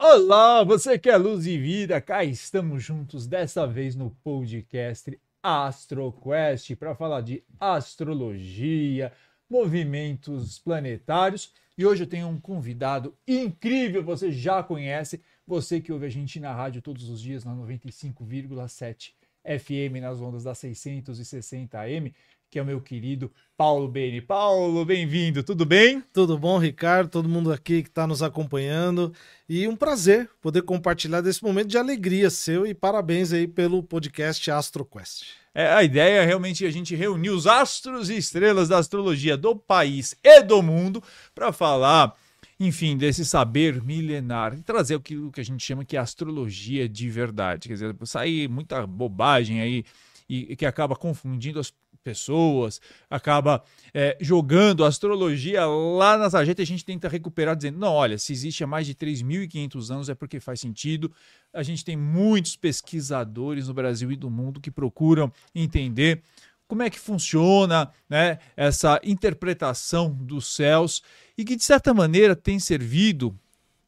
Olá, você que é luz e vida, cá estamos juntos dessa vez no podcast AstroQuest para falar de astrologia, movimentos planetários. E hoje eu tenho um convidado incrível, você já conhece, você que ouve a gente na rádio todos os dias na 95,7 FM nas ondas da 660 AM que é o meu querido Paulo Beni. Paulo, bem-vindo, tudo bem? Tudo bom, Ricardo, todo mundo aqui que está nos acompanhando. E um prazer poder compartilhar desse momento de alegria seu e parabéns aí pelo podcast AstroQuest. É, a ideia é realmente a gente reunir os astros e estrelas da astrologia do país e do mundo para falar enfim, desse saber milenar e trazer aquilo que a gente chama que é astrologia de verdade. Quer dizer, sair muita bobagem aí e, e que acaba confundindo as pessoas, acaba é, jogando astrologia lá na sarjeta e a gente tenta recuperar dizendo, não, olha, se existe há mais de 3.500 anos é porque faz sentido. A gente tem muitos pesquisadores no Brasil e do mundo que procuram entender como é que funciona né, essa interpretação dos céus e que, de certa maneira, tem servido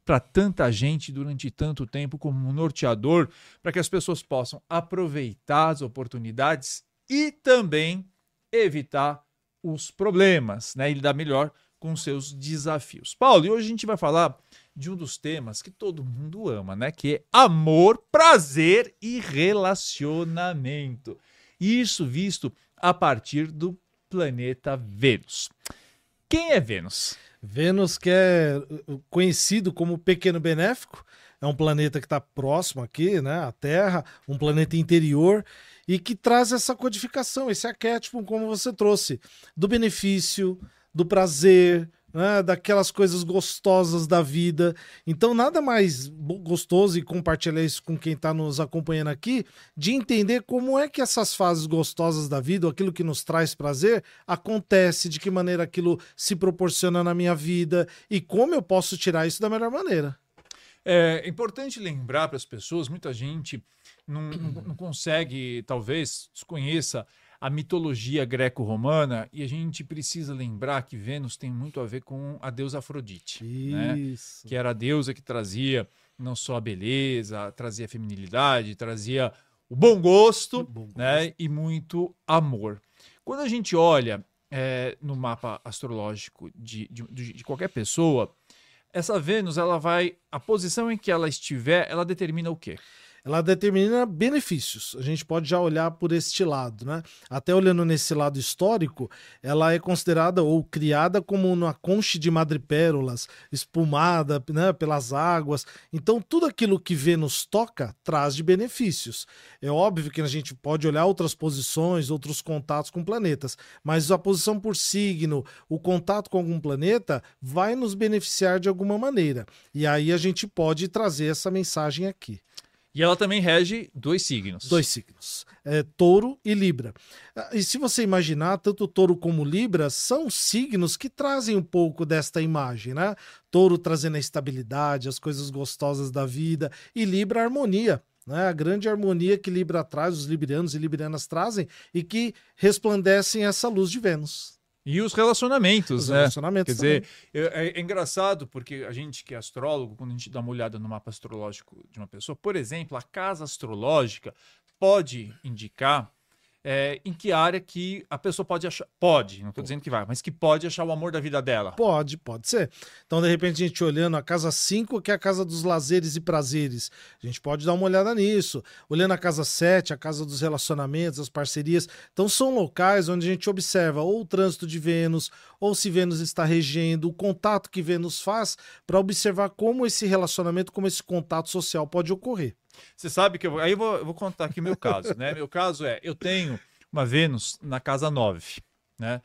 para tanta gente durante tanto tempo como um norteador para que as pessoas possam aproveitar as oportunidades e também evitar os problemas, né? E lidar melhor com seus desafios. Paulo, e hoje a gente vai falar de um dos temas que todo mundo ama, né? Que é amor, prazer e relacionamento. Isso visto a partir do planeta Vênus. Quem é Vênus? Vênus, que é uh, conhecido como pequeno benéfico, é um planeta que está próximo aqui, né? A Terra, um planeta interior e que traz essa codificação, esse arquétipo, como você trouxe, do benefício, do prazer, né, daquelas coisas gostosas da vida. Então, nada mais gostoso e compartilhar isso com quem está nos acompanhando aqui, de entender como é que essas fases gostosas da vida, aquilo que nos traz prazer, acontece, de que maneira aquilo se proporciona na minha vida e como eu posso tirar isso da melhor maneira. É importante lembrar para as pessoas, muita gente não, não, consegue, talvez, desconheça a mitologia greco-romana e a gente precisa lembrar que Vênus tem muito a ver com a deusa Afrodite, né? que era a deusa que trazia não só a beleza, trazia a feminilidade, trazia o bom gosto, bom né? gosto. e muito amor. Quando a gente olha é, no mapa astrológico de, de, de qualquer pessoa, essa Vênus, ela vai. A posição em que ela estiver, ela determina o quê? Ela determina benefícios. A gente pode já olhar por este lado, né? Até olhando nesse lado histórico, ela é considerada ou criada como uma concha de madrepérolas, espumada né, pelas águas. Então, tudo aquilo que Vênus toca traz de benefícios. É óbvio que a gente pode olhar outras posições, outros contatos com planetas, mas a posição por signo, o contato com algum planeta vai nos beneficiar de alguma maneira. E aí a gente pode trazer essa mensagem aqui. E ela também rege dois signos. Dois signos. É, touro e Libra. Ah, e se você imaginar, tanto Touro como Libra são signos que trazem um pouco desta imagem, né? Touro trazendo a estabilidade, as coisas gostosas da vida, e Libra a harmonia. Né? A grande harmonia que Libra traz, os librianos e librianas trazem, e que resplandecem essa luz de Vênus. E os relacionamentos, os né? Relacionamentos Quer dizer, é, é, engraçado porque a gente que é astrólogo, quando a gente dá uma olhada no mapa astrológico de uma pessoa, por exemplo, a casa astrológica pode indicar é, em que área que a pessoa pode achar. Pode, não estou dizendo que vai, mas que pode achar o amor da vida dela. Pode, pode ser. Então, de repente, a gente olhando a casa 5, que é a casa dos lazeres e prazeres, a gente pode dar uma olhada nisso. Olhando a casa 7, a casa dos relacionamentos, as parcerias. Então, são locais onde a gente observa ou o trânsito de Vênus, ou se Vênus está regendo, o contato que Vênus faz, para observar como esse relacionamento, como esse contato social pode ocorrer. Você sabe que eu, aí eu vou, eu vou contar aqui meu caso, né? Meu caso é, eu tenho uma Vênus na casa 9, né?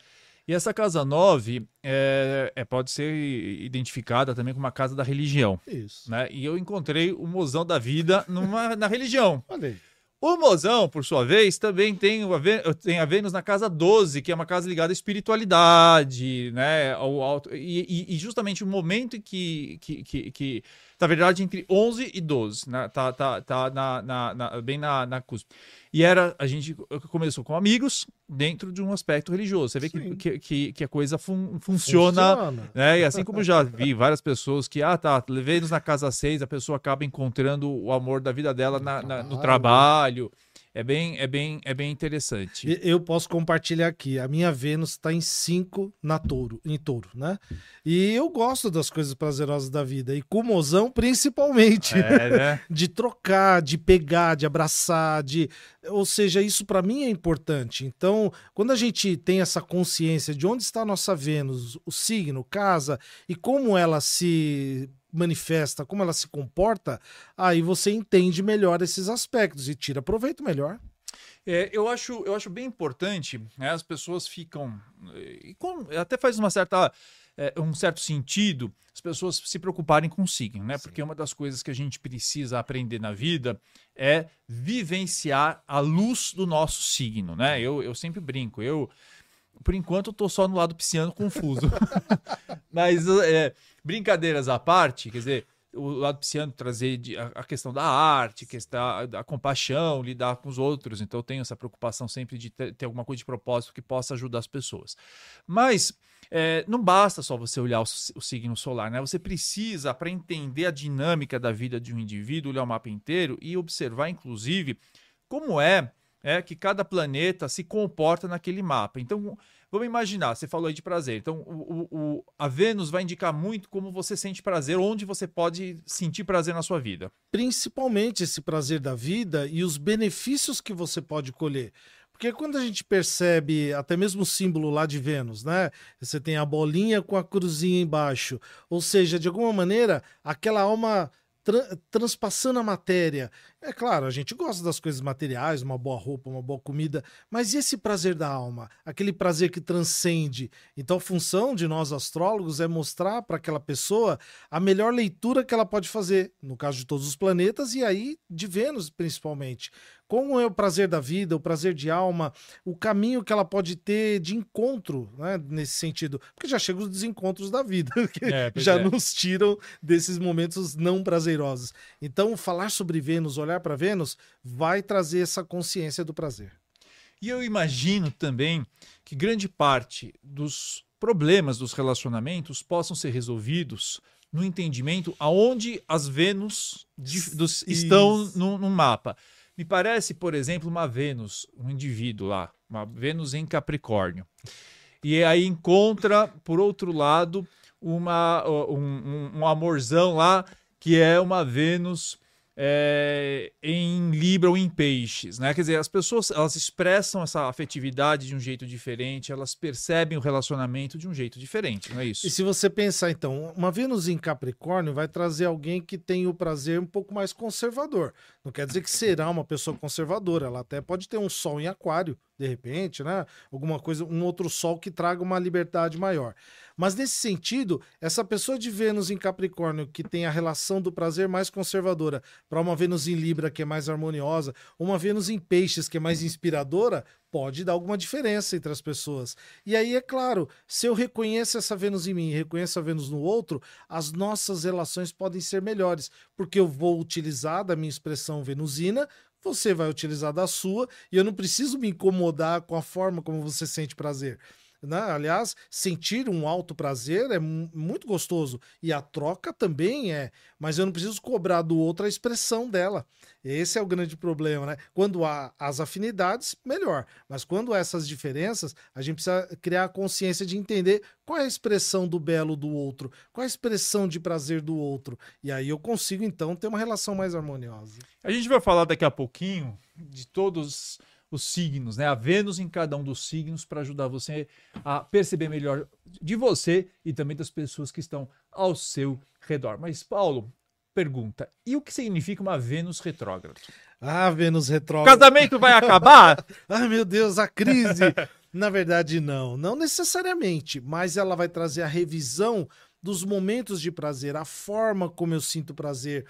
E essa casa 9 é, é, pode ser identificada também como uma casa da religião. Isso. Né? E eu encontrei o mozão da vida numa, na religião. Olha O mozão, por sua vez, também tem, uma, tem a Vênus na casa 12, que é uma casa ligada à espiritualidade, né? Ao, ao, e, e, justamente o momento em que, que, que, que Na verdade, entre 11 e 12, né? tá, tá, tá na, na, na, bem na, na cuspe. E era, a gente começou com amigos dentro de um aspecto religioso. Você vê que, que, que, que, a coisa fun, funciona, funciona. Né? E assim como já vi várias pessoas que, ah, tá, levei-nos na casa seis, a pessoa acaba encontrando o amor da vida dela na, na, no trabalho. É bem, é bem, é bem interessante. Eu posso compartilhar aqui. A minha Vênus está em 5 na touro, em touro, né? E eu gosto das coisas prazerosas da vida. E com o mozão, principalmente. É, né? de trocar, de pegar, de abraçar, de. Ou seja, isso para mim é importante. Então, quando a gente tem essa consciência de onde está a nossa Vênus, o signo, casa, e como ela se manifesta, como ela se comporta, aí você entende melhor esses aspectos e tira proveito melhor. É, eu, acho, eu acho bem importante, né, as pessoas ficam. E com, até faz uma certa. É, um certo sentido as pessoas se preocuparem com o signo, né? Sim. Porque uma das coisas que a gente precisa aprender na vida é vivenciar a luz do nosso signo, né? Eu, eu sempre brinco, eu por enquanto eu tô só no lado pisciano confuso. Mas é, brincadeiras à parte, quer dizer, o lado pisciano trazer a questão da arte, questão da compaixão, lidar com os outros. Então eu tenho essa preocupação sempre de ter, alguma coisa de propósito que possa ajudar as pessoas. Mas é, não basta só você olhar o, o signo solar, né? Você precisa, para entender a dinâmica da vida de um indivíduo, olhar o mapa inteiro e observar, inclusive, como é é, que cada planeta se comporta naquele mapa. Então, vamos imaginar, você falou aí de prazer. Então, o, o, a Vênus vai indicar muito como você sente prazer, onde você pode sentir prazer na sua vida. Principalmente esse prazer da vida e os benefícios que você pode colher. Porque quando a gente percebe até mesmo o símbolo lá de Vênus, né? Você tem a bolinha com a cruzinha embaixo. Ou seja, de alguma maneira, aquela alma tra transpassando a matéria. É claro, a gente gosta das coisas materiais, uma boa roupa, uma boa comida, mas e esse prazer da alma? Aquele prazer que transcende. Então, a função de nós astrólogos é mostrar para aquela pessoa a melhor leitura que ela pode fazer, no caso de todos os planetas e aí de Vênus principalmente como é o prazer da vida, o prazer de alma, o caminho que ela pode ter de encontro, né, nesse sentido. Porque já chegam os desencontros da vida, que é, já é. nos tiram desses momentos não prazerosos. Então, falar sobre Vênus, olhar para Vênus, vai trazer essa consciência do prazer. E eu imagino também que grande parte dos problemas dos relacionamentos possam ser resolvidos no entendimento aonde as Vênus de, dos, estão no, no mapa. Me parece, por exemplo, uma Vênus, um indivíduo lá, uma Vênus em Capricórnio. E aí encontra, por outro lado, uma, um, um, um amorzão lá, que é uma Vênus é, em Libra ou em Peixes, né? Quer dizer, as pessoas elas expressam essa afetividade de um jeito diferente, elas percebem o relacionamento de um jeito diferente, não é isso? E se você pensar, então, uma Vênus em Capricórnio vai trazer alguém que tem o prazer um pouco mais conservador. Não quer dizer que será uma pessoa conservadora, ela até pode ter um Sol em Aquário, de repente, né? Alguma coisa, um outro Sol que traga uma liberdade maior. Mas nesse sentido, essa pessoa de Vênus em Capricórnio, que tem a relação do prazer mais conservadora, para uma Vênus em Libra, que é mais harmoniosa, uma Vênus em Peixes, que é mais inspiradora, pode dar alguma diferença entre as pessoas. E aí, é claro, se eu reconheço essa Vênus em mim e reconheço a Vênus no outro, as nossas relações podem ser melhores, porque eu vou utilizar da minha expressão venusina você vai utilizar da sua e eu não preciso me incomodar com a forma como você sente prazer. Né? Aliás, sentir um alto prazer é muito gostoso e a troca também é, mas eu não preciso cobrar do outro a expressão dela. Esse é o grande problema, né? Quando há as afinidades, melhor, mas quando há essas diferenças, a gente precisa criar a consciência de entender qual é a expressão do belo do outro, qual é a expressão de prazer do outro, e aí eu consigo então ter uma relação mais harmoniosa. A gente vai falar daqui a pouquinho de todos os signos, né? A Vênus em cada um dos signos para ajudar você a perceber melhor de você e também das pessoas que estão ao seu redor. Mas Paulo pergunta: e o que significa uma Vênus retrógrada? Ah, Vênus retrógrada. Casamento vai acabar? Ai, meu Deus, a crise. Na verdade, não, não necessariamente, mas ela vai trazer a revisão dos momentos de prazer, a forma como eu sinto prazer,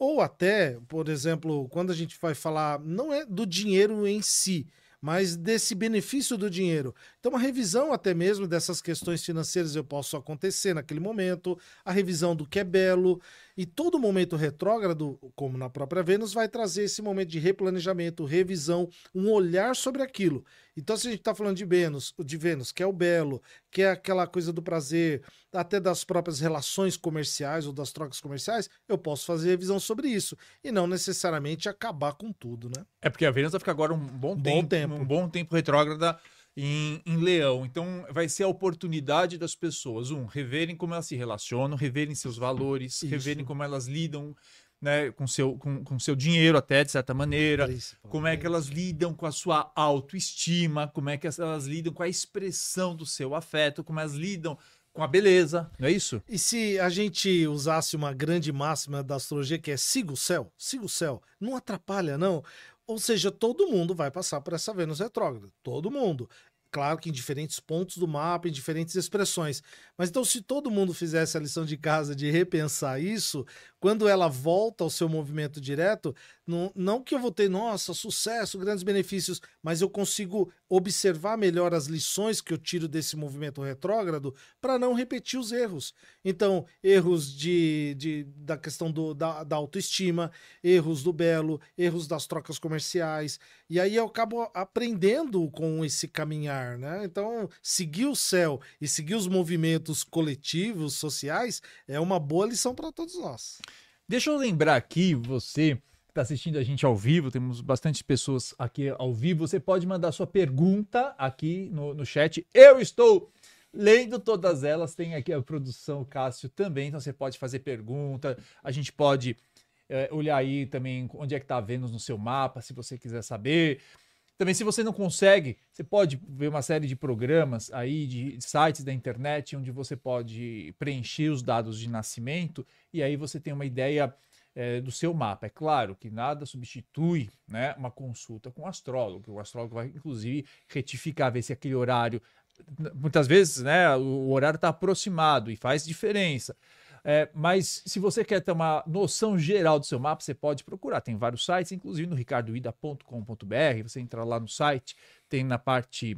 ou até, por exemplo, quando a gente vai falar, não é do dinheiro em si, mas desse benefício do dinheiro. Então, uma revisão até mesmo dessas questões financeiras eu posso acontecer naquele momento, a revisão do que é belo. E todo momento retrógrado, como na própria Vênus, vai trazer esse momento de replanejamento, revisão, um olhar sobre aquilo. Então, se a gente está falando de Vênus, de Vênus, que é o belo, que é aquela coisa do prazer, até das próprias relações comerciais ou das trocas comerciais, eu posso fazer revisão sobre isso. E não necessariamente acabar com tudo, né? É porque a Vênus vai ficar agora um bom, Bom tempo, tempo. um bom tempo retrógrada em, em Leão. Então vai ser a oportunidade das pessoas, um, reverem como elas se relacionam, reverem seus valores, Isso. reverem como elas lidam né, com seu, com, com seu dinheiro até, de certa maneira. Como é que elas lidam com a sua autoestima, como é que elas lidam com a expressão do seu afeto, como elas lidam com a beleza, não é isso? E se a gente usasse uma grande máxima da astrologia que é siga o céu, siga o céu, não atrapalha, não. Ou seja, todo mundo vai passar por essa Vênus retrógrada. Todo mundo. Claro que em diferentes pontos do mapa, em diferentes expressões. Mas então, se todo mundo fizesse a lição de casa de repensar isso, quando ela volta ao seu movimento direto, não, não que eu vou ter, nossa, sucesso, grandes benefícios, mas eu consigo observar melhor as lições que eu tiro desse movimento retrógrado para não repetir os erros. Então, erros de, de, da questão do, da, da autoestima, erros do belo, erros das trocas comerciais. E aí eu acabo aprendendo com esse caminhar, né? Então, seguir o céu e seguir os movimentos coletivos, sociais, é uma boa lição para todos nós. Deixa eu lembrar aqui, você que está assistindo a gente ao vivo, temos bastante pessoas aqui ao vivo. Você pode mandar sua pergunta aqui no, no chat. Eu estou lendo todas elas. Tem aqui a produção Cássio também, então você pode fazer pergunta. A gente pode é, olhar aí também onde é que está Vênus no seu mapa, se você quiser saber. Também, se você não consegue, você pode ver uma série de programas aí, de sites da internet, onde você pode preencher os dados de nascimento e aí você tem uma ideia é, do seu mapa. É claro que nada substitui né, uma consulta com o astrólogo. O astrólogo vai, inclusive, retificar, ver se aquele horário. Muitas vezes né, o horário está aproximado e faz diferença. É, mas se você quer ter uma noção geral do seu mapa, você pode procurar. Tem vários sites, inclusive no ricardoida.com.br. Você entra lá no site, tem na parte,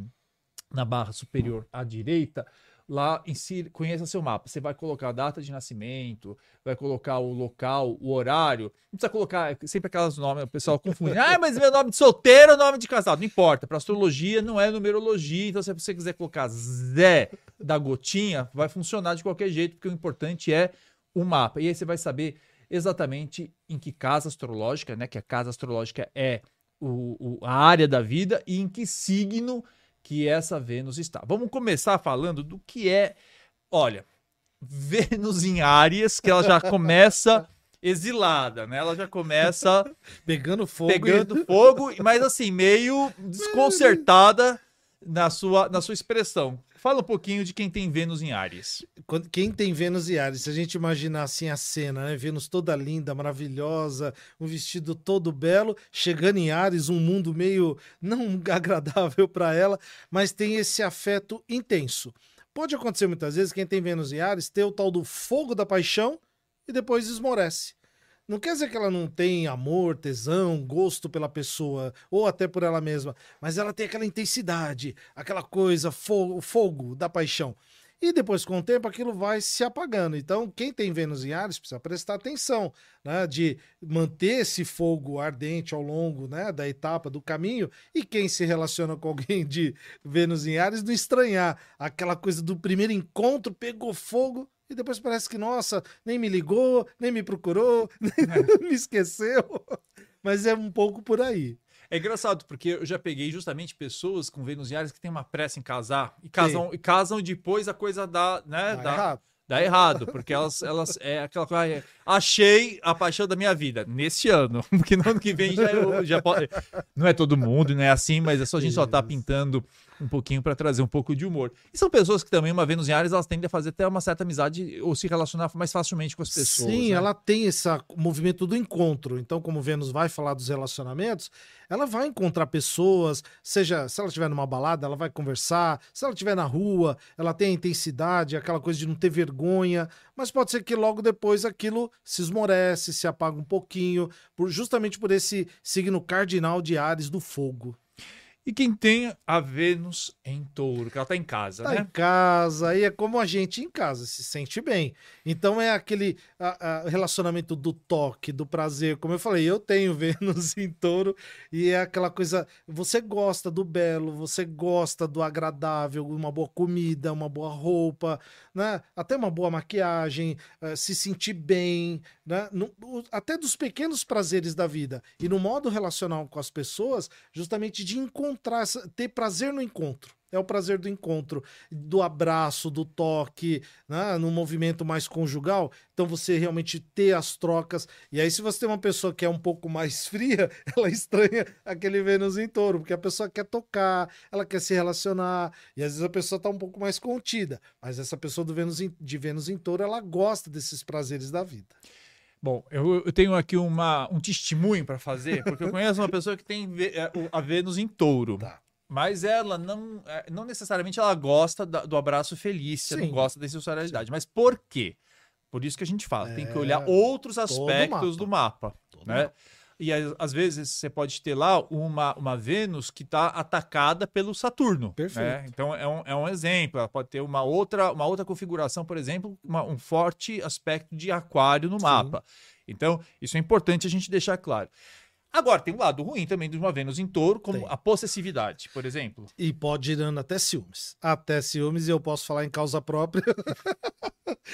na barra superior à direita, lá em si, conheça seu mapa. Você vai colocar a data de nascimento, vai colocar o local, o horário. Não precisa colocar sempre aquelas nomes, o pessoal confunde. ah, mas meu nome de solteiro ou nome de casado? Não importa. Para astrologia não é numerologia. Então, se você quiser colocar Zé da Gotinha, vai funcionar de qualquer jeito, porque o importante é o mapa. E aí você vai saber exatamente em que casa astrológica, né? Que a casa astrológica é o, o, a área da vida e em que signo que essa Vênus está. Vamos começar falando do que é, olha, Vênus em Áries, que ela já começa exilada, né? Ela já começa pegando fogo, pegando fogo, mas assim meio desconcertada na sua na sua expressão. Fala um pouquinho de quem tem Vênus em Ares. Quem tem Vênus em Ares, se a gente imaginar assim a cena, né? Vênus toda linda, maravilhosa, um vestido todo belo, chegando em Ares, um mundo meio não agradável para ela, mas tem esse afeto intenso. Pode acontecer muitas vezes quem tem Vênus em Ares ter o tal do fogo da paixão e depois esmorece. Não quer dizer que ela não tem amor, tesão, gosto pela pessoa, ou até por ela mesma, mas ela tem aquela intensidade, aquela coisa, fogo, fogo da paixão. E depois, com o tempo, aquilo vai se apagando. Então, quem tem Vênus em Ares precisa prestar atenção, né? De manter esse fogo ardente ao longo né, da etapa do caminho. E quem se relaciona com alguém de Vênus em Ares, não estranhar aquela coisa do primeiro encontro, pegou fogo, e depois parece que, nossa, nem me ligou, nem me procurou, nem me esqueceu. Mas é um pouco por aí. É engraçado, porque eu já peguei justamente pessoas com Ares que têm uma pressa em casar e casam, e casam depois a coisa dá, né? Dá dá, errado. dá errado, porque elas, elas é aquela coisa. Achei a paixão da minha vida nesse ano, porque no ano que vem já, eu- já pode. Não é todo mundo, não é assim, mas é só a gente só tá pintando um pouquinho para trazer um pouco de humor. E são pessoas que também, uma Vênus em Ares, elas tendem a fazer até uma certa amizade ou se relacionar mais facilmente com as pessoas. Sim, né? ela tem esse movimento do encontro. Então, como Vênus vai falar dos relacionamentos, ela vai encontrar pessoas, seja se ela estiver numa balada, ela vai conversar, se ela estiver na rua, ela tem a intensidade, aquela coisa de não ter vergonha, mas pode ser que logo depois aquilo se esmorece, se apaga um pouquinho, por, justamente por esse signo cardinal de Ares do fogo. E quem tem a Vênus em touro, que ela tá em casa, Tá né? em casa, aí é como a gente em casa, se sente bem. Então é aquele a- a- relacionamento do toque, do prazer. Como eu falei, eu tenho Vênus em touro e é aquela coisa. Você gosta do belo, você gosta do agradável, uma boa comida, uma boa roupa, né? Até uma boa maquiagem, eh, se sentir bem, né? Até dos pequenos prazeres da vida. E no modo relacional com as pessoas, justamente de encontrar, essa- ter prazer no encontro. É o prazer do encontro, do abraço, do toque, né? no movimento mais conjugal. Então você realmente ter as trocas. E aí, se você tem uma pessoa que é um pouco mais fria, ela estranha aquele Vênus em touro, porque a pessoa quer tocar, ela quer se relacionar, e às vezes a pessoa está um pouco mais contida. Mas essa pessoa do Vênus em- de Vênus em touro, ela gosta desses prazeres da vida. Bom, eu, eu tenho aqui uma, um testemunho para fazer, porque eu conheço uma pessoa que tem é, a Vênus em touro. Tá. Mas ela não, é, não necessariamente ela gosta da- do abraço Felícia, não Sim. gosta da sensualidade. Mas por quê? Por isso que a gente fala, tem que É, olhar outros todo aspectos do mapa. Todo né? mundo. E às, vezes você pode ter lá uma, uma Vênus que está atacada pelo Saturno. né? Perfeito. Então é um, é um exemplo. Ela pode ter uma outra, uma outra configuração, por exemplo, uma- um forte aspecto de aquário no Sim. mapa. Então, isso é importante a gente deixar claro. Agora, tem um lado ruim também de uma Vênus em touro, como Tem. a possessividade, por exemplo. E pode ir dando até ciúmes. Até ciúmes, e eu posso falar em causa própria.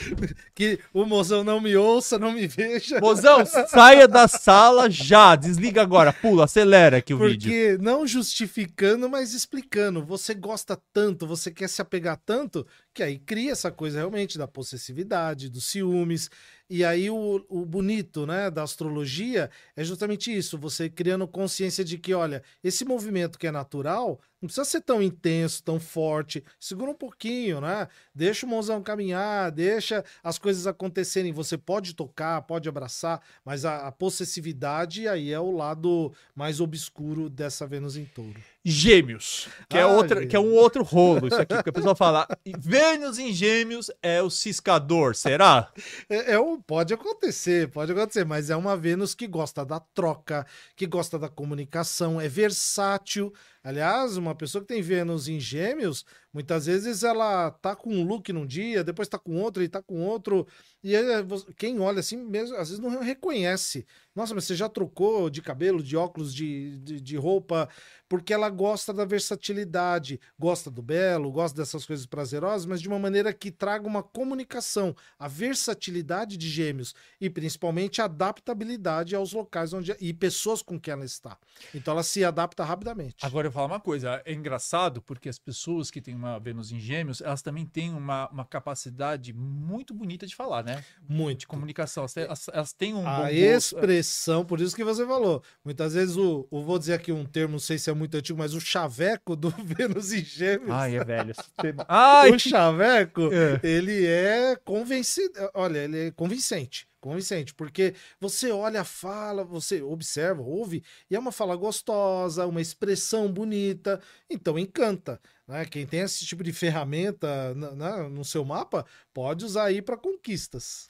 que o mozão não me ouça, não me veja. Mozão, saia da sala já. Desliga agora, pula, acelera aqui o vídeo. Porque não justificando, mas explicando. Você gosta tanto, você quer se apegar tanto, que aí cria essa coisa realmente da possessividade, dos ciúmes. E aí o, o bonito, né, da astrologia é justamente isso, você criando consciência de que, olha, esse movimento que é natural, não precisa ser tão intenso, tão forte. Segura um pouquinho, né? Deixa o mozão caminhar, deixa as coisas acontecerem. Você pode tocar, pode abraçar, mas a, a possessividade aí é o lado mais obscuro dessa Vênus em touro. Gêmeos, que, é Ah, outra, que é um outro rolo, isso aqui, porque a pessoa fala, Vênus em gêmeos é o ciscador, será? É, é um- pode acontecer, pode acontecer, mas é uma Vênus que gosta da troca, que gosta da comunicação, é versátil. Aliás, uma pessoa que tem Vênus em Gêmeos, muitas vezes ela tá com um look num dia, depois tá com outro e tá com outro. E aí, vo- quem olha assim mesmo, às vezes não reconhece. Nossa, mas você já trocou de cabelo, de óculos, de, de, de roupa, porque ela gosta da versatilidade, gosta do belo, gosta dessas coisas prazerosas, mas de uma maneira que traga uma comunicação, a versatilidade de gêmeos e principalmente a adaptabilidade aos locais onde e pessoas com quem ela está. Então ela se adapta rapidamente. Agora eu vou falar uma coisa, é engraçado porque as pessoas que têm uma Vênus em gêmeos, elas também têm uma, uma capacidade muito bonita de falar, né? Muito De comunicação, elas têm, elas- elas têm um bom A gosto. expressão, por isso que você falou. Muitas vezes o, o- vou dizer aqui um termo, não sei se é muito antigo, mas o chaveco do Vênus em Gêmeos. Ai, é velho. Ai, o chaveco, É. ele é convencido. Olha, ele é convincente. Convincente, porque você olha, fala, você observa, ouve, e é uma fala gostosa, uma expressão bonita, então encanta. Né? Quem tem esse tipo de ferramenta na- no seu mapa pode usar aí para conquistas.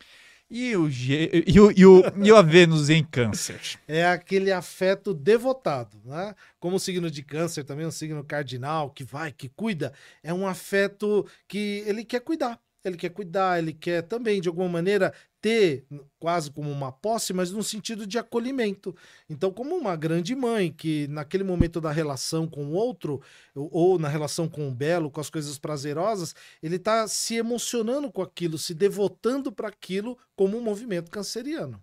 E o, e, o, e, o, e a Vênus em câncer? É aquele afeto devotado, né? Como o signo de câncer também, um signo cardinal, que vai, que cuida, é um afeto que ele quer cuidar. Ele quer cuidar, ele quer também, de alguma maneira, ter quase como uma posse, mas no sentido de acolhimento. Então, como uma grande mãe que naquele momento da relação com o outro, ou, na relação com o belo, com as coisas prazerosas, ele está se emocionando com aquilo, se devotando para aquilo como um movimento canceriano.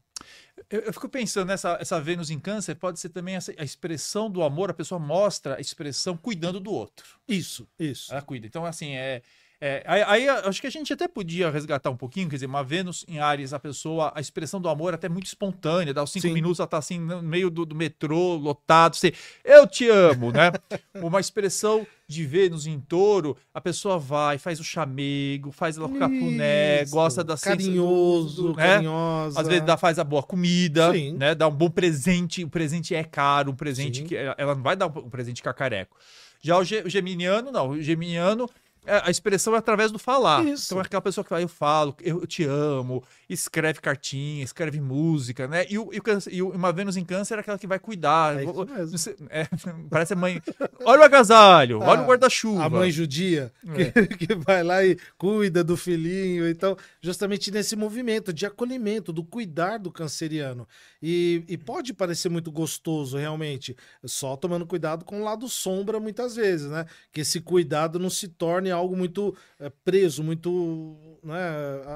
Eu, eu fico pensando nessa essa Vênus em câncer, pode ser também essa, a expressão do amor, a pessoa mostra a expressão cuidando do outro. Isso, isso. Ela cuida. Então, assim, é. É, aí, aí, acho que a gente até podia resgatar um pouquinho, quer dizer, uma Vênus em Ares, a pessoa, a expressão do amor é até muito espontânea, dá os cinco Sim. minutos, ela tá assim, no meio do, do metrô, lotado, você, eu te amo, né? uma expressão de Vênus em touro, a pessoa vai, faz o chamego, faz ela ficar funé, Isso. gosta da carinhoso, né? carinhosa. Às vezes dá, faz a boa comida, Sim. né? Dá um bom presente. O presente é caro, um presente Sim. que ela ela não vai dar um presente cacareco. Já o, ge- o geminiano, não. O geminiano é, a expressão é através do falar. Isso. Então é aquela pessoa que fala, eu falo, eu te amo, escreve cartinha, escreve música, né? E, o, e, o e uma Vênus em câncer é aquela que vai cuidar. É é, parece a mãe. Olha o agasalho, olha Ah, o guarda-chuva. A mãe judia É. que, que vai lá e cuida do filhinho. Então, justamente nesse movimento de acolhimento, do cuidar do canceriano. E, e pode parecer muito gostoso, realmente, só tomando cuidado com o lado sombra, muitas vezes, né? Que esse cuidado não se torne algo muito eh, preso, muito né,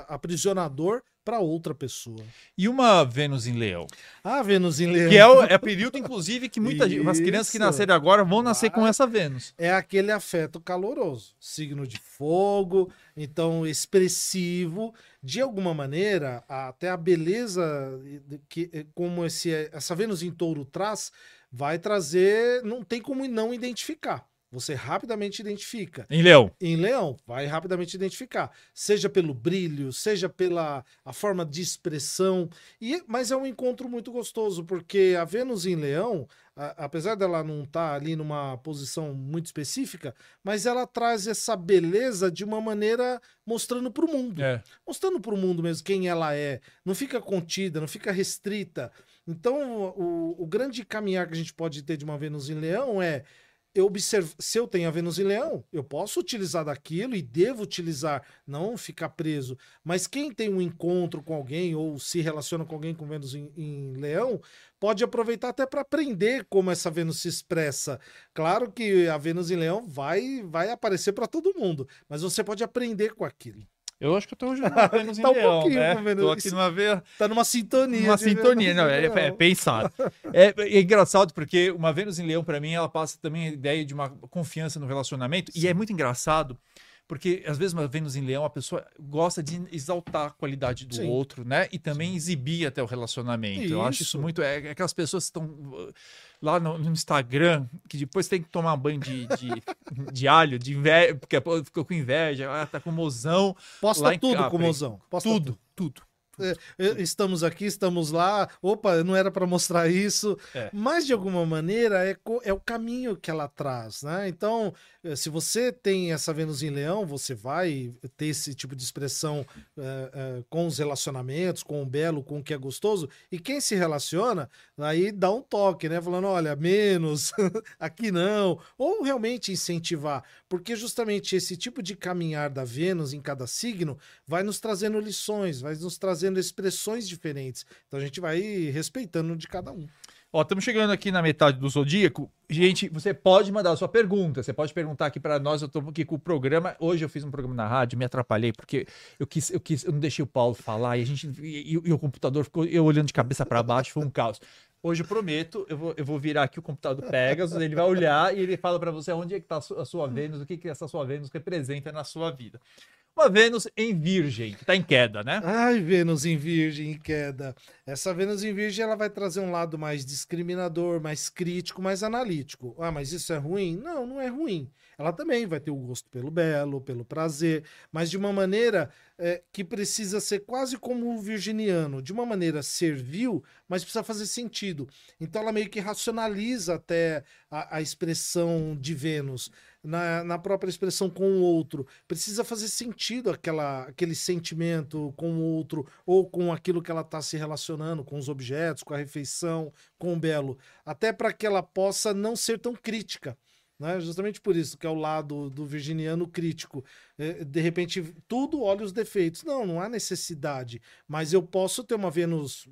aprisionador para outra pessoa. E uma Vênus em Leão. Ah, Vênus em Leão. Que é o é período, inclusive, que muita gente, as crianças que nascerem agora vão nascer com Vai. essa Vênus. é aquele afeto caloroso, signo de fogo, então expressivo, de alguma maneira, até a beleza que como esse essa Vênus em Touro traz, vai trazer, não tem como não identificar. Você rapidamente identifica. Em Leão. Em Leão, vai rapidamente identificar, seja pelo brilho, seja pela a forma de expressão. E, mas é um encontro muito gostoso, porque a Vênus em Leão, a- apesar dela não estar ali numa posição muito específica, mas ela traz essa beleza de uma maneira mostrando para o mundo É. mostrando para o mundo mesmo quem ela é, não fica contida, não fica restrita. Então, o, o grande caminhar que a gente pode ter de uma Vênus em Leão é eu observo, se eu tenho a Vênus em Leão, eu posso utilizar daquilo e devo utilizar, não ficar preso. Mas quem tem um encontro com alguém ou se relaciona com alguém com Vênus em, em Leão, pode aproveitar até para aprender como essa Vênus se expressa. Claro que a Vênus em Leão vai vai aparecer para todo mundo, mas você pode aprender com aquilo. Eu acho que eu tô hoje numa Vênus em Tá um Leão, pouquinho né? Vênus. Tô aqui numa Vênus. Tá numa sintonia. Uma sintonia, não, é, é pensado. É, é engraçado porque uma Vênus em Leão, para mim, ela passa também a ideia de uma confiança no relacionamento. E é muito engraçado porque, às vezes, uma Vênus em Leão, a pessoa gosta de exaltar a qualidade do Sim. outro, né? E também exibir até o relacionamento. Eu acho isso Isso. muito. É, é aquelas pessoas que estão uh, lá no, no Instagram, que depois tem que tomar banho de, de, de alho, de inveja, porque ficou com inveja, ah, tá com mozão. Posta em tudo, Capri. Comozão. Posta Tudo, tudo. É, Estamos aqui, estamos lá. Opa, não era para mostrar isso. É. Mas, de alguma maneira, é, é o caminho que ela traz, né? Então, eh, se você tem essa Vênus em Leão, você vai ter esse tipo de expressão eh, eh, com os relacionamentos, com o belo, com o que é gostoso. E quem se relaciona, aí dá um toque, né? Falando, olha, menos, aqui não. Ou realmente incentivar. Porque justamente esse tipo de caminhar da Vênus em cada signo vai nos trazendo lições, vai nos trazendo expressões diferentes. Então a gente vai respeitando de cada um. Ó, estamos chegando aqui na metade do Zodíaco. Gente, você pode mandar a sua pergunta. Você pode perguntar aqui para nós. Eu estou aqui com o programa. Hoje eu fiz um programa na rádio, me atrapalhei, porque eu quis, eu quis, eu não deixei o Paulo falar e a gente. E, e- e o computador ficou eu olhando de cabeça para baixo, foi um caos. Hoje eu prometo, eu vou, eu vou virar aqui o computador do Pegasus, ele vai olhar e ele fala para você onde é que sua, a sua Vênus, o que, que essa sua Vênus representa na sua vida. Uma Vênus em Virgem, que está em queda, né? Ai, Vênus em Virgem em queda. Essa Vênus em Virgem ela vai trazer um lado mais discriminador, mais crítico, mais analítico. Ah, mas isso é ruim? Não, não é ruim. Ela também vai ter o gosto pelo belo, pelo prazer, mas de uma maneira é, que precisa ser quase como o virginiano, de uma maneira servil, mas precisa fazer sentido. Então ela meio que racionaliza até a, a expressão de Vênus na, na própria expressão com o outro. Precisa fazer sentido aquela, aquele sentimento com o outro, ou com aquilo que ela está se relacionando, com os objetos, com a refeição, com o belo. Até para que ela possa não ser tão crítica. Né? Justamente por isso, que é o lado do virginiano crítico. É, De repente, tudo olha os defeitos. Não, não há necessidade. Mas eu posso ter uma Vênus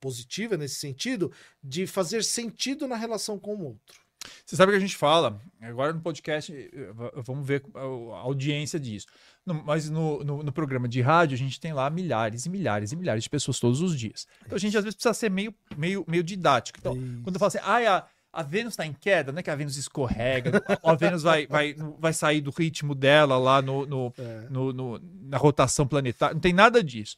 positiva nesse sentido, de fazer sentido na relação com o outro. Você sabe que a gente fala, agora no podcast, eh, vamos ver a audiência disso. No- mas no, no, no programa de rádio, a gente tem lá milhares e milhares e milhares de pessoas todos os dias. Então a gente às vezes precisa ser meio, meio, meio didático. Então, Isso. quando eu falo assim, ah, a, a Vênus está em queda, não é que a Vênus escorrega, a, Vênus vai, vai, vai sair do ritmo dela lá no, no, É. no- no- na rotação planetária, não tem nada disso.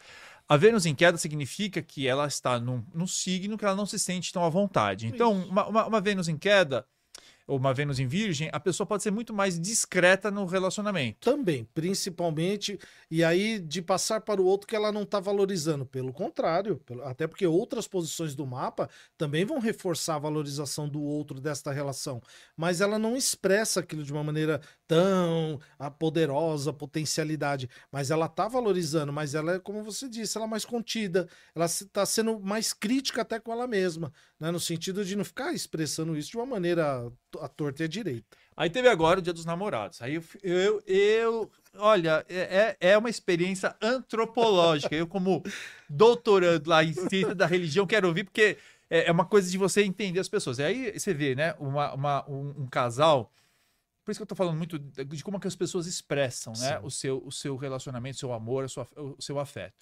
A Vênus em queda significa que ela está num, num signo que ela não se sente tão à vontade. Então, uma, uma, uma Vênus em queda, ou uma Vênus em Virgem, a pessoa pode ser muito mais discreta no relacionamento. Também, principalmente, e aí de passar para o outro que ela não está valorizando. Pelo contrário, até porque outras posições do mapa também vão reforçar a valorização do outro desta relação. Mas ela não expressa aquilo de uma maneira tão a poderosa potencialidade, mas ela tá valorizando, mas ela é, como você disse, ela é mais contida, ela está sendo mais crítica até com ela mesma, né? No sentido de não ficar expressando isso de uma maneira à torta e à direita. Aí teve agora o Dia dos Namorados. Aí eu, eu, eu olha, é, é, é uma experiência antropológica. Eu, como doutorando lá em ciência da religião, quero ouvir, porque é, é uma coisa de você entender as pessoas. E aí você vê, né, uma, uma um, um casal por isso que eu tô falando muito de como é que as pessoas expressam né, o, seu, o seu relacionamento, o seu amor, sua, o seu afeto.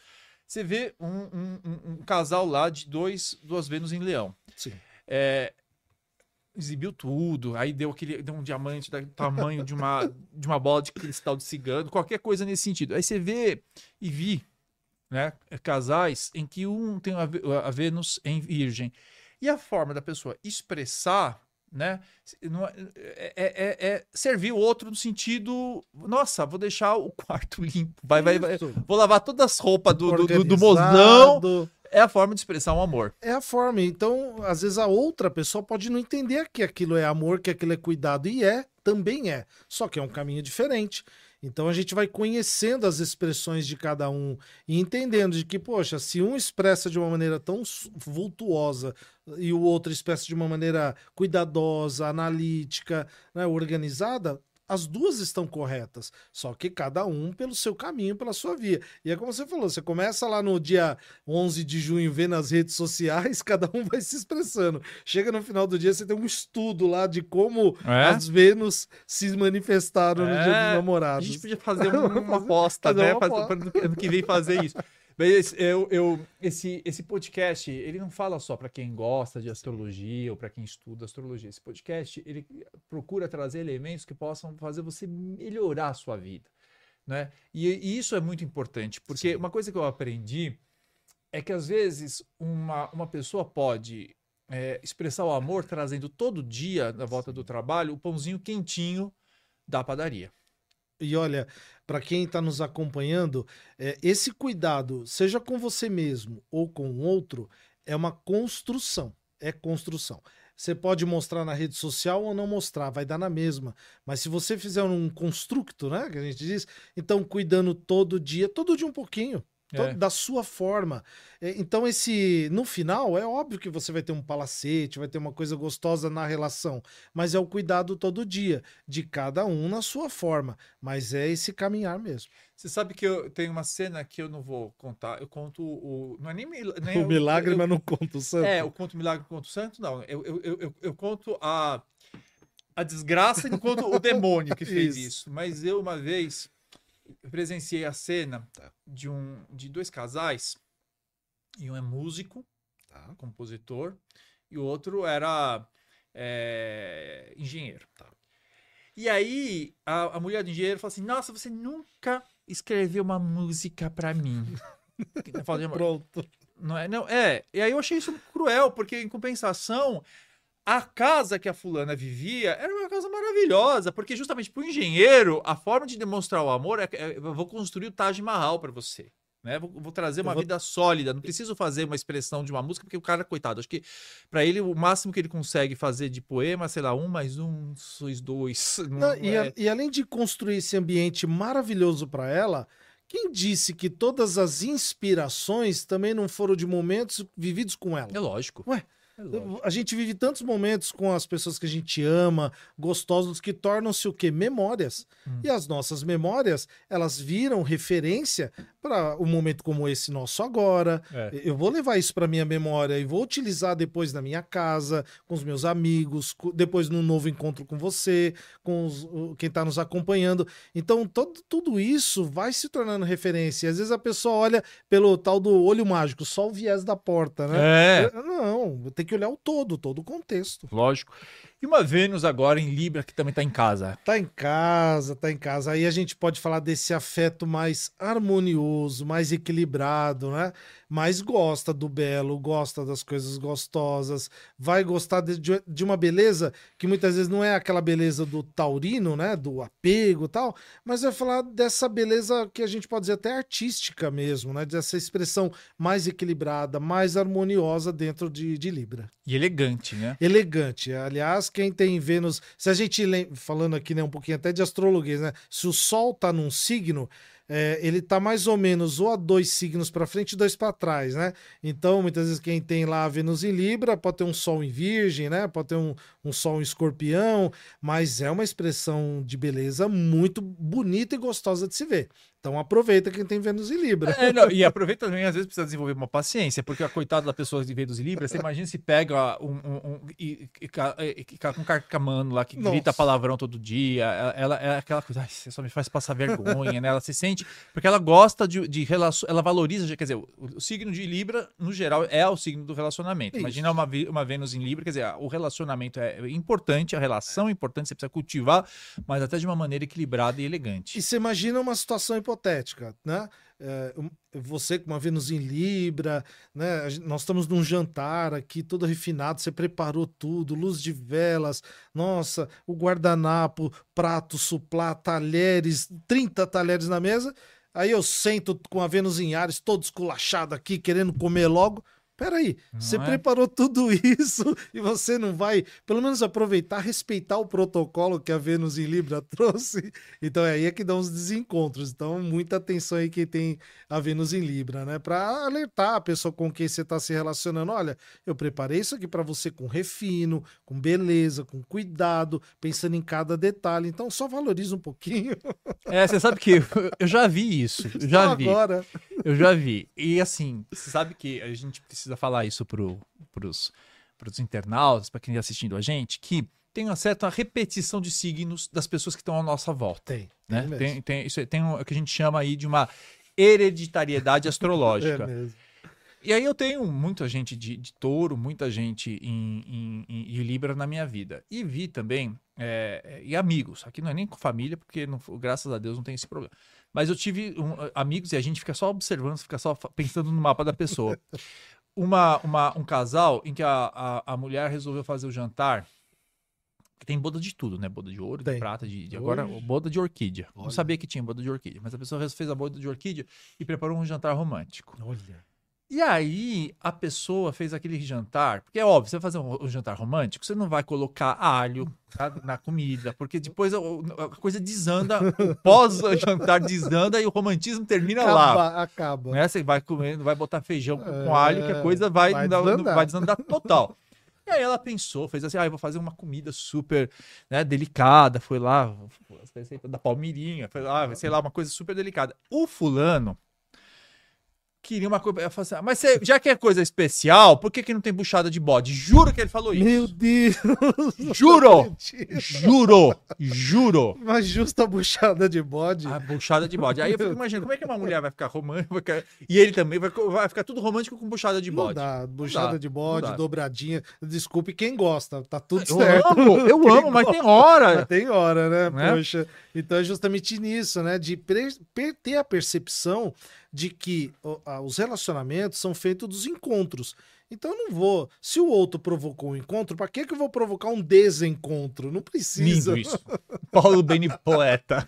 Você vê um, um, um, casal lá de dois, duas Vênus em Leão. Sim. É, exibiu tudo, aí deu aquele deu um diamante do tamanho de uma, de uma bola de cristal de cigano, qualquer coisa nesse sentido. Aí você vê e vi né, casais em que um tem a, a Vênus em Virgem. E a forma da pessoa expressar né? É, é, é, é, servir o outro no sentido, nossa, vou deixar o quarto limpo, vai, vai, vai, vou lavar todas as roupas do, do, do, do mozão. É a forma de expressar um amor. É a forma. Então, às vezes a outra pessoa pode não entender que aquilo é amor, que aquilo é cuidado, e é, também é. Só que é um caminho diferente. Então a gente vai conhecendo as expressões de cada um e entendendo de que, poxa, se um expressa de uma maneira tão vultuosa e o outro expressa de uma maneira cuidadosa, analítica, né, organizada, as duas estão corretas, só que cada um pelo seu caminho, pela sua via. E é como você falou, você começa lá no dia 11 de junho, vê nas redes sociais, cada um vai se expressando. Chega no final do dia, você tem um estudo lá de como é? as Vênus se manifestaram é? no dia dos namorados. A gente podia fazer uma aposta, né? Uma aposta. Ano que vem fazer isso. Mas eu, eu, esse, esse podcast, ele não fala só para quem gosta de astrologia ou para quem estuda astrologia. Esse podcast, ele procura trazer elementos que possam fazer você melhorar a sua vida. Né? E, e isso é muito importante, porque Sim. uma coisa que eu aprendi é que às vezes uma, uma pessoa pode é, expressar o amor trazendo todo dia, na volta do trabalho, o pãozinho quentinho da padaria. E olha, para quem está nos acompanhando, é, esse cuidado, seja com você mesmo ou com o outro, é uma construção. É construção. Você pode mostrar na rede social ou não mostrar, vai dar na mesma. Mas se você fizer um construto, né, que a gente diz, então cuidando todo dia, todo dia um pouquinho. É. da sua forma. É, então, esse no final, é óbvio que você vai ter um palacete, vai ter uma coisa gostosa na relação, mas é o cuidado todo dia, de cada um na sua forma. Mas é esse caminhar mesmo. Você sabe que eu tenho uma cena que eu não vou contar. Eu conto o. Não é nem, nem o milagre, eu, mas não conto o santo. É, eu conto o milagre, conto o santo, não. Eu, eu, eu, eu, conto a, a desgraça e conto o demônio que fez isso. isso. Mas eu, uma vez eu presenciei a cena tá. de, um, de dois casais, e um é músico, tá. compositor, e o outro era é, engenheiro. Tá. E aí a, a mulher do engenheiro falou assim: Nossa, você nunca escreveu uma música para mim. Pronto. Não é, não, é. E aí eu achei isso cruel, porque em compensação, a casa que a fulana vivia era uma casa maravilhosa, porque justamente para o engenheiro, a forma de demonstrar o amor é, é eu vou construir o Taj Mahal para você. Né? Vou, vou trazer uma vou... vida sólida. Não preciso fazer uma expressão de uma música, porque o cara, coitado, acho que para ele o máximo que ele consegue fazer de poema, sei lá, um mais um, sois dois. Não, e, a, e além de construir esse ambiente maravilhoso para ela, quem disse que todas as inspirações também não foram de momentos vividos com ela? É lógico. Ué, é a gente vive tantos momentos com as pessoas que a gente ama, gostosos, que tornam-se o quê? Memórias. Hum. E as nossas memórias, elas viram referência para um momento como esse nosso agora. É. Eu vou levar isso para minha memória e vou utilizar depois na minha casa, com os meus amigos, depois num novo encontro com você, com os, quem está nos acompanhando. Então, todo, tudo isso vai se tornando referência. Às vezes a pessoa olha pelo tal do olho mágico, só o viés da porta, né? É. Não, tem que olhar o todo, todo o contexto. Lógico. E uma Vênus agora em Libra que também está em casa. Está em casa, está em casa. Aí a gente pode falar desse afeto mais harmonioso, mais equilibrado, né? Mas gosta do belo, gosta das coisas gostosas, vai gostar de, de uma beleza que muitas vezes não é aquela beleza do taurino, né? Do apego e tal, mas vai falar dessa beleza que a gente pode dizer até artística mesmo, né? Dessa expressão mais equilibrada, mais harmoniosa dentro de, de Libra. E elegante, né? Elegante. Aliás, quem tem Vênus, se a gente falando aqui né, um pouquinho até de astrologia, né? Se o Sol tá num signo, é, ele tá mais ou menos ou a dois signos para frente e dois para trás, né? Então, muitas vezes quem tem lá a Vênus em Libra pode ter um Sol em Virgem, né? Pode ter um, um Sol em Escorpião, mas é uma expressão de beleza muito bonita e gostosa de se ver. Então aproveita quem tem Vênus em Libra. É, não, e aproveita também, às vezes precisa desenvolver uma paciência, porque a coitada da pessoa de Vênus e Libra, você imagina se pega um, um, um e, um carcamano lá que grita Nossa. palavrão todo dia, ela, é aquela coisa, ai, você só me faz passar vergonha, né? Ela se sente, porque ela gosta de, de relação, ela valoriza, quer dizer, o, o signo de Libra, no geral, é o signo do relacionamento. Isso. Imagina uma, uma Vênus em Libra, quer dizer, o relacionamento é importante, a relação é importante, você precisa cultivar, mas até de uma maneira equilibrada e elegante. E você imagina uma situação hipotética, né? É, você com uma Vênus em Libra, né? Nós estamos num jantar aqui, todo refinado, você preparou tudo, luz de velas, nossa, o guardanapo, prato, suplá, talheres, 30 talheres na mesa. Aí eu sento com a Vênus em Ares, todo esculachado aqui, querendo comer logo. Peraí, você é? preparou tudo isso e você não vai, pelo menos aproveitar, respeitar o protocolo que a Vênus em Libra trouxe? Então é aí é que dá uns desencontros. Então, muita atenção aí quem tem a Vênus em Libra, né? Para alertar a pessoa com quem você está se relacionando. Olha, eu preparei isso aqui para você com refino, com beleza, com cuidado, pensando em cada detalhe. Então, só valoriza um pouquinho. É, você sabe que eu, eu já vi isso, eu já Só vi. agora. Eu já vi. E assim, você sabe que a gente precisa falar isso pro, pros, pros internautas, para quem está assistindo a gente, que tem uma certa repetição de signos das pessoas que estão à nossa volta. Tem, Né? tem. Tem, tem, isso, aí, tem um, o que a gente chama aí de uma hereditariedade É astrológica. mesmo. E aí eu tenho muita gente de, de touro, muita gente em, em, em- em Libra na minha vida. E vi também, é, é, e amigos, aqui não é nem com família, porque não- graças a Deus não tem esse problema. Mas eu tive um, amigos e a gente fica só observando, fica só pensando no mapa da pessoa. Uma, uma, um casal em que a, a, a mulher resolveu fazer o jantar. Tem boda de tudo, né? Boda de ouro, de Tem. prata, de, de agora boda de orquídea. Não Olha. sabia que tinha boda de orquídea, mas a pessoa fez a boda de orquídea e preparou um jantar romântico. Olha. E aí, a pessoa fez aquele jantar, porque é óbvio, você vai fazer um, um jantar romântico, você não vai colocar alho tá, na comida, porque depois a, a coisa desanda, o pós-jantar desanda e o romantismo termina lá. Acaba, acaba. Né? Você vai comer, vai botar feijão com, com É, alho, que a coisa vai, vai dar- desandar. vai desandar total. E aí ela pensou, fez assim, ah, eu vou fazer uma comida super né, delicada, foi lá, receita da palmirinha, foi lá, sei lá, uma coisa super delicada. O fulano queria uma coisa, assim, ah, mas você, já que é coisa especial, por que, que não tem buchada de bode? Juro que ele falou isso. Meu Deus! Juro! Juro! Juro! Uma justa buchada de bode. A buchada de bode. Aí eu fico imaginando, como é que uma mulher vai ficar romântica e ele também vai, vai ficar tudo romântico com buchada de Não bode? dá, buchada dá, de bode, não dobradinha. Desculpe quem gosta, tá tudo Eu certo. amo, eu Quem amo, mas tem Mas hora. tem hora, né? Né? Poxa. Então é justamente nisso, né? De ter a percepção de que ah, os relacionamentos são feitos dos encontros. Então eu não vou. Se o outro provocou um encontro, pra que, que eu vou provocar um desencontro? Não precisa. Lindo isso. Paulo Beni Poeta.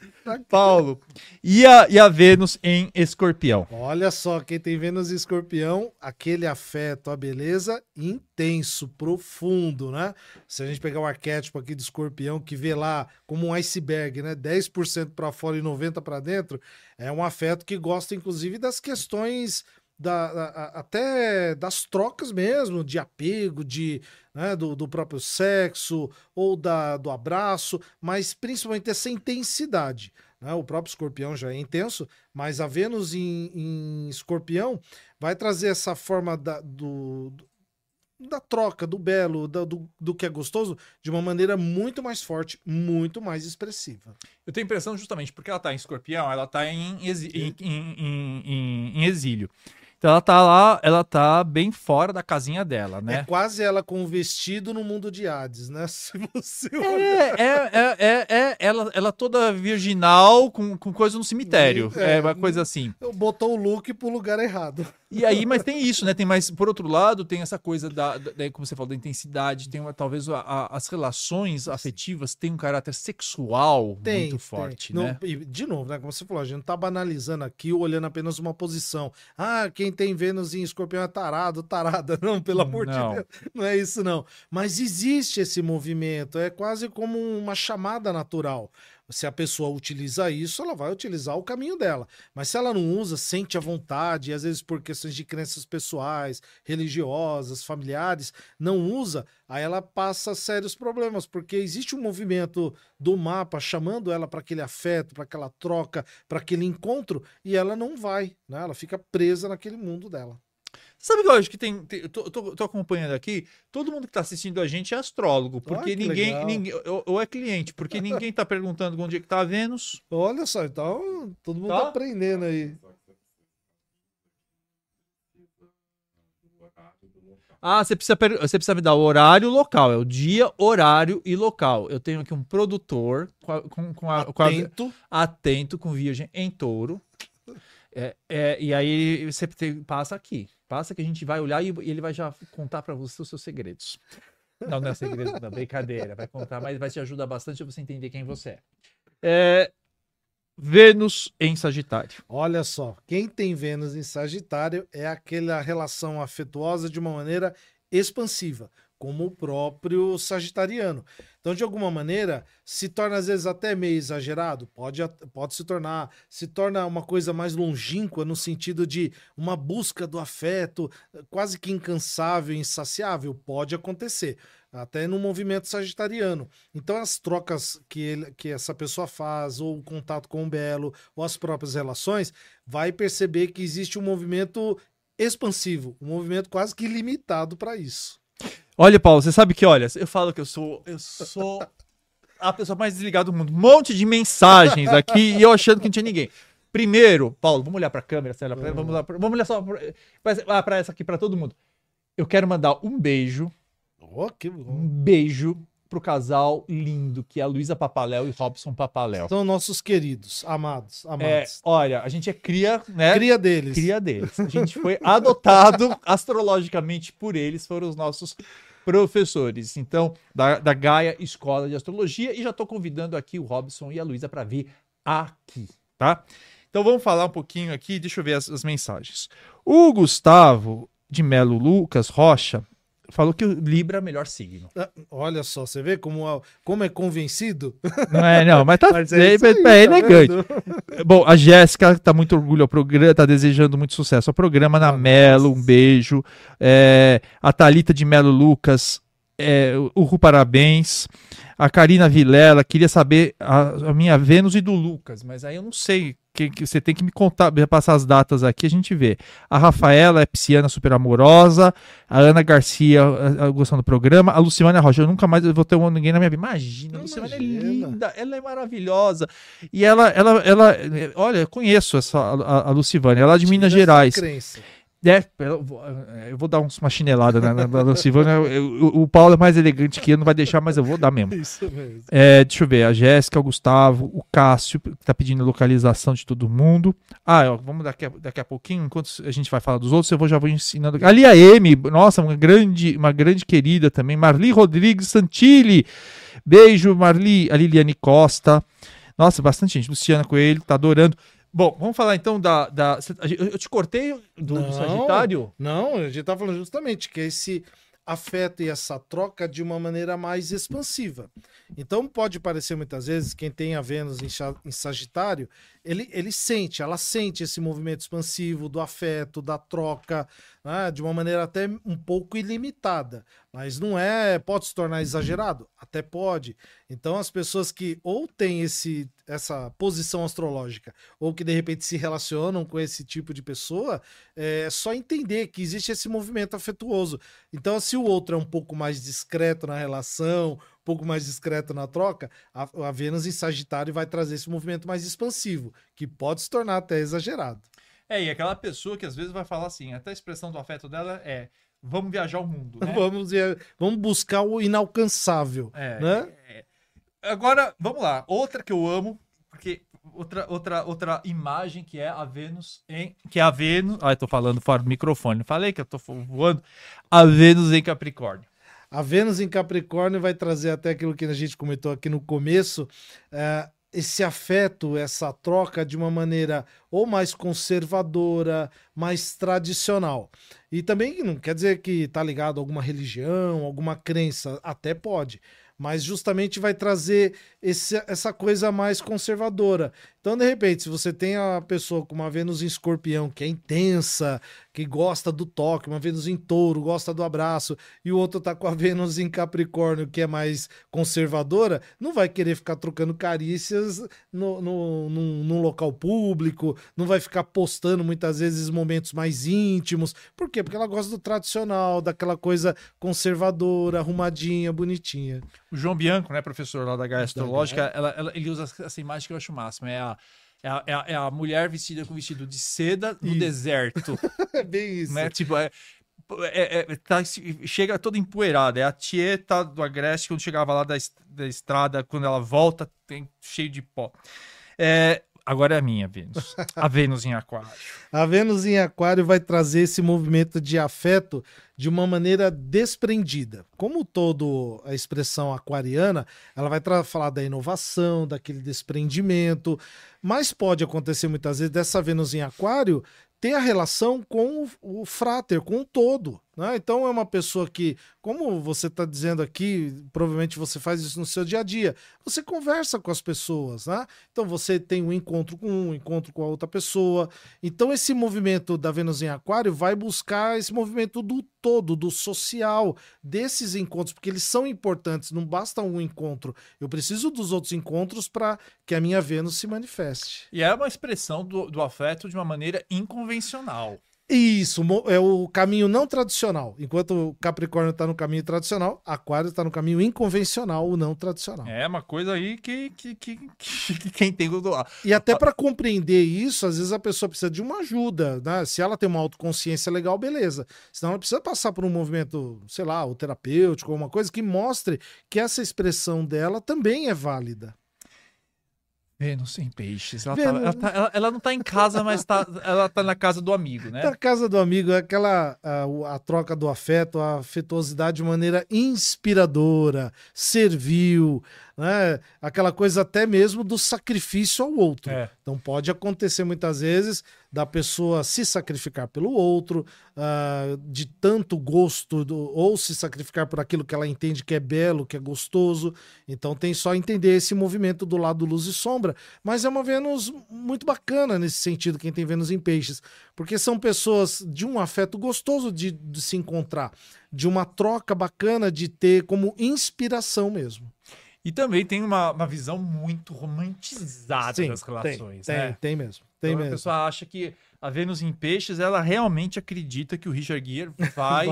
Paulo. E a, e a Vênus em escorpião. Olha só, quem tem Vênus e Escorpião, aquele afeto, a beleza intenso, profundo, né? Se a gente pegar o arquétipo aqui do Escorpião, que vê lá como um iceberg, né? 10% para fora e 90% para dentro, é um afeto que gosta, inclusive, das questões. Da, da- até das trocas mesmo, de apego, de, né, do, do próprio sexo ou da, do abraço, mas principalmente essa intensidade. né? O próprio escorpião já é intenso, mas a Vênus em, em escorpião vai trazer essa forma da, do, do- da troca, do belo, da- do, do que é gostoso, de uma maneira muito mais forte, muito mais expressiva. Eu tenho a impressão, justamente, porque ela tá em escorpião, ela tá em, exi- em- em- em exílio. Então ela tá lá, ela tá bem fora da casinha dela, É né? quase ela com o vestido no mundo de Hades, né? Se você olhar. É, é, é, é, é ela, ela toda virginal com, com coisa no cemitério. É. É uma coisa assim. Botou o look pro lugar errado. E aí, mas tem isso, né? Tem mais, por outro lado, tem essa coisa da, da- como você falou, da intensidade, tem uma, talvez a- as relações afetivas têm um caráter sexual Tem, muito tem. forte, Não, né? e, de novo, né? Como você falou, a gente não tá banalizando aqui olhando apenas uma posição. Ah, quem quem tem Vênus em escorpião é tarado, tarada. Não, pelo amor Não. de Deus. Não é isso, não. Mas existe esse movimento. É quase como uma chamada natural. Se a pessoa utiliza isso, ela vai utilizar o caminho dela. Mas se ela não usa, sente a vontade, e às vezes por questões de crenças pessoais, religiosas, familiares, não usa, aí ela passa sérios problemas, porque existe um movimento do mapa chamando ela para aquele afeto, para aquela troca, para aquele encontro, e ela não vai, né? Ela fica presa naquele mundo dela. Sabe que eu acho que tem. tem- eu tô, tô- tô acompanhando aqui, todo mundo que tá assistindo a gente é astrólogo, porque que ninguém. legal. ninguém ou, ou é cliente, porque ninguém tá perguntando onde é que tá a Vênus. Olha só, então todo mundo Tá. tá aprendendo aí. Ah, você precisa, você precisa me dar o horário local. É o dia, horário e local. Eu tenho aqui um produtor com a- com, com a, com a- Atento. atento com virgem em touro. É, é, e aí você tem- passa aqui. Passa que a gente vai olhar e ele vai já contar para você os seus segredos. Não, não é segredo, não, brincadeira. Vai contar, mas vai te ajudar bastante a você entender quem você é. É, Vênus em Sagitário. Olha só, quem tem Vênus em Sagitário é aquela relação afetuosa de uma maneira expansiva, como o próprio Sagitariano. Então, de alguma maneira, se torna às vezes até meio exagerado, pode, pode se tornar, se torna uma coisa mais longínqua no sentido de uma busca do afeto, eh, quase que incansável, insaciável, pode acontecer. Até no movimento sagitariano. Então, as trocas que, ele- que essa pessoa faz, ou o contato com o belo, ou as próprias relações, vai perceber que existe um movimento expansivo, um movimento quase que limitado para isso. Olha, Paulo, você sabe que, olha, eu falo que eu sou, eu sou a pessoa mais desligada do mundo. Um monte de mensagens aqui e eu achando que não tinha ninguém. Primeiro, Paulo, vamos olhar para a câmera, pra- vamos, lá, vamos olhar só para essa aqui, para todo mundo. Eu quero mandar um beijo, Oh, que bom. um beijo pro casal lindo que é a Luísa Papaléu e Robson Papaléu. São nossos queridos, amados, É, amados. olha, a gente é cria, né? Cria deles. cria deles. A gente foi adotado astrologicamente por eles, foram os nossos professores. Então, da, da Gaia Escola de Astrologia. E já estou convidando aqui o Robson e a Luísa para vir aqui, tá? Então vamos falar um pouquinho aqui, deixa eu ver as, as mensagens. O Gustavo de Melo Lucas Rocha falou que o Libra é o melhor signo. Ah, Olha só, você vê como, como é convencido? Não é, não, mas tá, Mas é, aí, é tá elegante. Bom, a Jéssica tá muito orgulho ao programa, tá desejando muito sucesso ao programa. Na Melo, um beijo. É, a Thalita de Melo Lucas, é, o Ru parabéns. A Karina Vilela, queria saber a, a minha Vênus e do Lucas, mas aí eu não sei. Que, que você tem que me contar, passar as datas aqui, a gente vê. A Rafaela é pisciana super amorosa. A Ana Garcia a- a- gostando do programa. A Luciana Rocha, eu nunca mais vou ter um- ninguém na minha vida. Imagina, a Luciana é linda, ela é maravilhosa. E ela, ela, ela, eh, olha, eu conheço essa, a, a Lucivânia, ela é de Minas Gerais. crença. É, eu vou, eu vou dar uns- uma chinelada na, na, na. Eu- o, o Paulo é mais elegante que eu, não vai deixar, mas eu vou dar mesmo. Isso mesmo. É, deixa eu ver, a Jéssica, o Gustavo, o Cássio, que tá pedindo localização de todo mundo. Ah, ó, vamos daqui a, daqui a pouquinho, enquanto a gente vai falar dos outros, eu vou, já vou ensinando. Ali a M, nossa, uma grande, uma grande querida também. Marli Rodrigues Santilli. Beijo, Marli. A Liliane Costa. Nossa, bastante gente. Luciana Coelho, tá adorando. Bom, vamos falar então da. da eu te cortei do, do Não. Sagitário? Não, a gente tá falando justamente que esse afeto e essa troca de uma maneira mais expansiva. Então pode parecer muitas vezes quem tem a Vênus em, em Sagitário, ele, ele sente, ela sente esse movimento expansivo do afeto, da troca, né, de uma maneira até um pouco ilimitada. Mas não é, pode se tornar exagerado? Até pode. Então as pessoas que ou têm esse, essa posição astrológica, ou que de repente se relacionam com esse tipo de pessoa, é só entender que existe esse movimento afetuoso. Então, se o outro é um pouco mais discreto na relação, um pouco mais discreto na troca, a, a Vênus em Sagitário vai trazer esse movimento mais expansivo, que pode se tornar até exagerado. É, e aquela pessoa que às vezes vai falar assim, até a expressão do afeto dela é vamos viajar o mundo, né? Vamos, vamos buscar o inalcançável. É, né? é. Agora, vamos lá. Outra que eu amo, porque outra, outra, outra imagem que é a Vênus em. Que é a Vênus. Ah, eu tô falando fora do microfone. Falei que eu tô voando. A Vênus em Capricórnio. A Vênus em Capricórnio vai trazer até aquilo que a gente comentou aqui no começo, é, esse afeto, essa troca de uma maneira ou mais conservadora, mais tradicional. E também não quer dizer que está ligado a alguma religião, alguma crença, até pode, mas justamente vai trazer esse, essa coisa mais conservadora. Então, de repente, se você tem a pessoa com uma Vênus em escorpião, que é intensa, que gosta do toque, uma Vênus em touro, gosta do abraço, e o outro tá com a Vênus em Capricórnio, que é mais conservadora, não vai querer ficar trocando carícias no, no, num local público, não vai ficar postando muitas vezes momentos mais íntimos. Por quê? Porque ela gosta do tradicional, daquela coisa conservadora, arrumadinha, bonitinha. O João Bianco, né, professor lá da Gaia Astrológica, ela, ela, ele usa essa imagem que eu acho máxima. É a, é a, é a, é a mulher vestida com vestido de seda no isso. deserto. é bem isso. Né? Tipo, é, é, é, tá, chega toda empoeirada. É a Tieta do Agreste, quando chegava lá da, da estrada, quando ela volta, tem cheio de pó. É, Agora é a minha Vênus. A Vênus em Aquário. A Vênus em Aquário vai trazer esse movimento de afeto de uma maneira desprendida. Como todo a expressão aquariana, ela vai falar da inovação, daquele desprendimento, mas pode acontecer muitas vezes dessa Vênus em Aquário ter a relação com o, o fráter, com o todo. Né? Então é uma pessoa que, como você está dizendo aqui, provavelmente você faz isso no seu dia a dia, você conversa com as pessoas, né? Então você tem um encontro com um, um encontro com a outra pessoa. Então esse movimento da Vênus em Aquário vai buscar esse movimento do todo, do social, desses encontros, porque eles são importantes, não basta um encontro. Eu preciso dos outros encontros para que a minha Vênus se manifeste. E é uma expressão do, do afeto de uma maneira inconvencional. Isso, é o caminho não tradicional. Enquanto o Capricórnio está no caminho tradicional, Aquário está no caminho inconvencional, o não tradicional. É uma coisa aí que, que, que, que quem tem. E até para compreender isso, às vezes a pessoa precisa de uma ajuda. Né? Se ela tem uma autoconsciência legal, beleza. Senão ela precisa passar por um movimento, sei lá, o terapêutico, alguma coisa que mostre que essa expressão dela também é válida. Vênus em peixes. Ela, Vênus... Tá, ela, tá, ela, ela, não tá em casa, mas tá, ela tá na casa do amigo, né? Na casa do amigo, é aquela a, a, troca do afeto, a afetuosidade de maneira inspiradora, servil, né? Aquela coisa até mesmo do sacrifício ao outro. É. Então pode acontecer muitas vezes da pessoa se sacrificar pelo outro, uh, de tanto gosto, do, ou se sacrificar por aquilo que ela entende que é belo, que é gostoso. Então tem só entender esse movimento do lado luz e sombra. Mas é uma Vênus muito bacana nesse sentido, quem tem Vênus em peixes, porque são pessoas de um afeto gostoso de, de se encontrar, de uma troca bacana de ter como inspiração mesmo. E também tem uma, uma visão muito romantizada Sim, das relações. Tem, né? tem, tem mesmo. Tem então, mesmo. A pessoa acha que a Vênus em Peixes, ela realmente acredita que o Richard Gere vai,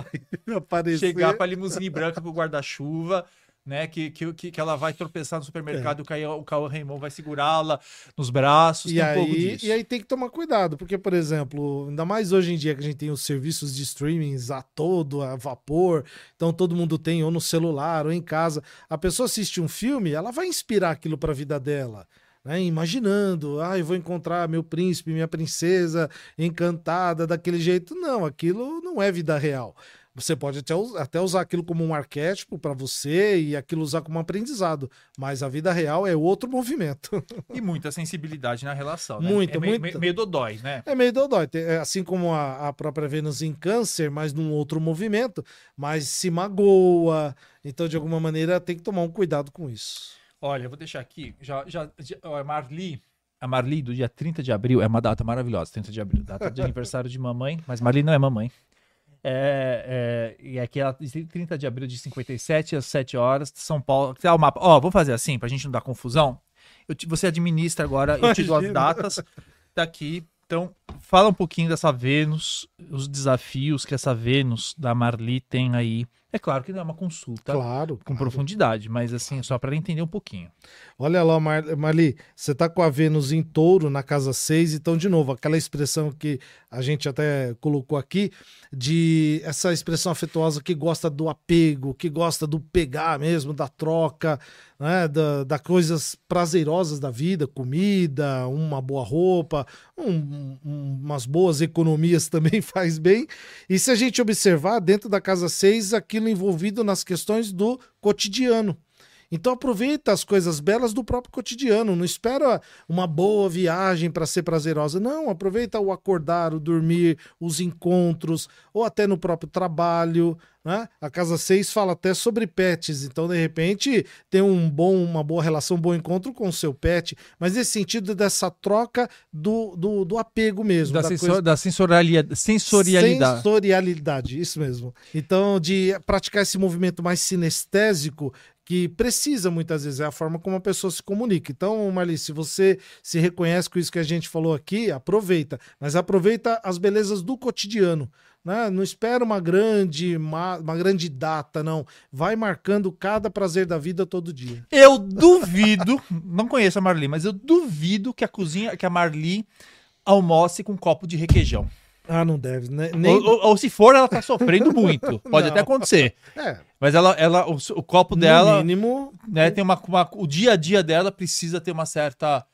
vai chegar para a limusine branca o guarda-chuva né? Que, que, que ela vai tropeçar no supermercado, é. o Cauã Raymond vai segurá-la nos braços. E aí, um e aí tem que tomar cuidado, porque, por exemplo, ainda mais hoje em dia que a gente tem os serviços de streamings a todo, a vapor, então todo mundo tem ou no celular ou em casa. A pessoa assiste um filme, ela vai inspirar aquilo para a vida dela. Né, imaginando, ah, eu vou encontrar meu príncipe, minha princesa encantada daquele jeito. Não, aquilo não é vida real. Você pode até, até usar aquilo como um arquétipo para você e aquilo usar como um aprendizado, mas a vida real é outro movimento. E muita sensibilidade na relação, né? Muita, é meio, muita. meio dodói, né? É meio dodói. É assim como a, a própria Vênus em câncer, mas num outro movimento, mas se magoa. Então, de alguma maneira, tem que tomar um cuidado com isso. Olha, eu vou deixar aqui. Já, já, já a Marli, a Marli do dia 30 de abril é uma data maravilhosa, 30 de abril, data de aniversário de mamãe, mas Marli não é mamãe. É, é, e aqui ela 30 de abril de 57, às 7 horas, São Paulo. Tá o mapa. Ó, vamos fazer assim, pra gente não dar confusão. Te, você administra agora, eu te dou as datas. Tá aqui. Então, fala um pouquinho dessa Vênus, os desafios que essa Vênus da Marli tem aí é claro que não é uma consulta claro, com claro. profundidade, mas assim, só para entender um pouquinho. Olha lá, Mar Marli, você está com a Vênus em touro na casa 6, então, de novo, aquela expressão que a gente até colocou aqui, de essa expressão afetuosa que gosta do apego, que gosta do pegar mesmo, da troca, né, da, da coisas prazerosas da vida, comida, uma boa roupa, um, um, umas boas economias também faz bem. E se a gente observar, dentro da casa 6, aquilo envolvido nas questões do cotidiano. Então aproveita as coisas belas do próprio cotidiano. Não espera uma boa viagem para ser prazerosa. Não, aproveita o acordar, o dormir, os encontros, ou até no próprio trabalho. Né? A Casa 6 fala até sobre pets. Então, de repente, tem um bom, uma boa relação, um bom encontro com o seu pet. Mas nesse sentido dessa troca do, do, do apego mesmo. Da, da, sensor, coisa... da sensorialidade, sensorialidade. Sensorialidade, isso mesmo. Então, de praticar esse movimento mais sinestésico que precisa muitas vezes, é a forma como a pessoa se comunica. Então, Marli, se você se reconhece com isso que a gente falou aqui, aproveita, mas aproveita as belezas do cotidiano. Né? Não espera uma grande, uma, uma grande data, não. Vai marcando cada prazer da vida todo dia. Eu duvido, não conheço a Marli, mas eu duvido que a cozinha, que a Marli almoce com um copo de requeijão. Ah, não deve, né? Nem... Ou, ou, ou, se for, ela tá sofrendo muito. Pode até acontecer. É. Mas ela, ela o, o copo dela. No mínimo. Né, tem uma, uma, o dia a dia dela precisa ter uma certa.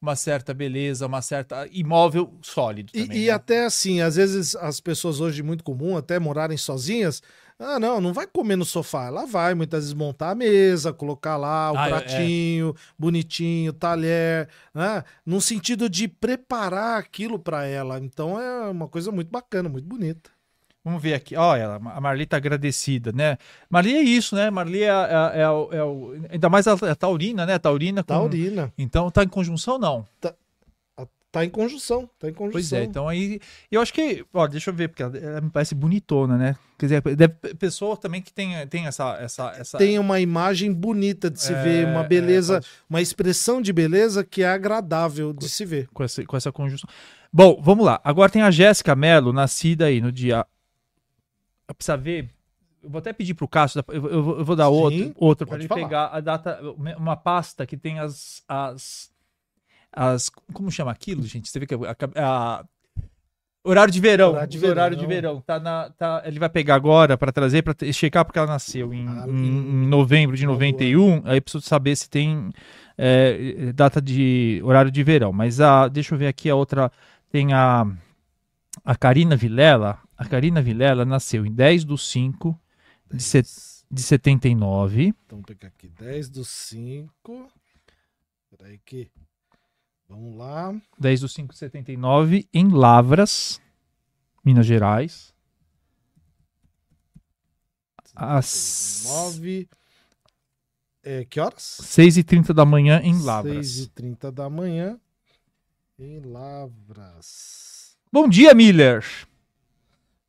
Uma certa beleza, uma certa imóvel sólido. Também, e, e né? até assim, às vezes as pessoas hoje muito comum até morarem sozinhas, ah, não, não vai comer no sofá. Ela vai muitas vezes montar a mesa, colocar lá o ah, é. pratinho, é. bonitinho, talher, né? No sentido de preparar aquilo para ela. Então é uma coisa muito bacana, muito bonita. Vamos ver aqui. Olha, a Marli tá agradecida, né? Marli é isso, né? Marli é, é, é, é o. Ainda mais a, a taurina, né? Taurina. Com... Taurina. Então tá em conjunção, não? Tá, Tá em conjunção, tá em conjunção. Pois é, então aí. Eu acho que. Ó, deixa eu ver, porque ela, ela me parece bonitona, né? Quer dizer, deve, pessoa também que tem, tem essa, essa, essa. Tem uma imagem bonita de se é, ver, uma beleza, é, uma expressão de beleza que é agradável de com, se ver. Com essa, com essa conjunção. Bom, vamos lá. Agora tem a Jéssica Mello, nascida aí no dia. Precisa ver. Eu vou até pedir pro Cássio, eu, eu, eu vou dar Sim, outro, outro para ele falar. pegar a data, uma pasta que tem as, as as. Como chama aquilo, gente? Você vê que a, a, Horário de verão. Horário de verão. Horário de verão. Tá na, tá, ele vai pegar agora para trazer, para checar, porque ela nasceu em, ah, em, em novembro de 91. Aí preciso saber se tem é, data de horário de verão. Mas a, deixa eu ver aqui a outra. Tem a, a Karina Vilela. A Karina Vilela nasceu em 10 do 5 de, set, de 79. Então, vou pegar aqui 10 do 5. Peraí que. Vamos lá. 10 do 579 em Lavras, Minas Gerais. Às 9. É, que horas? 6 e 30 da manhã em Lavras. 6 e 30 da manhã em Lavras. Bom dia, Miller.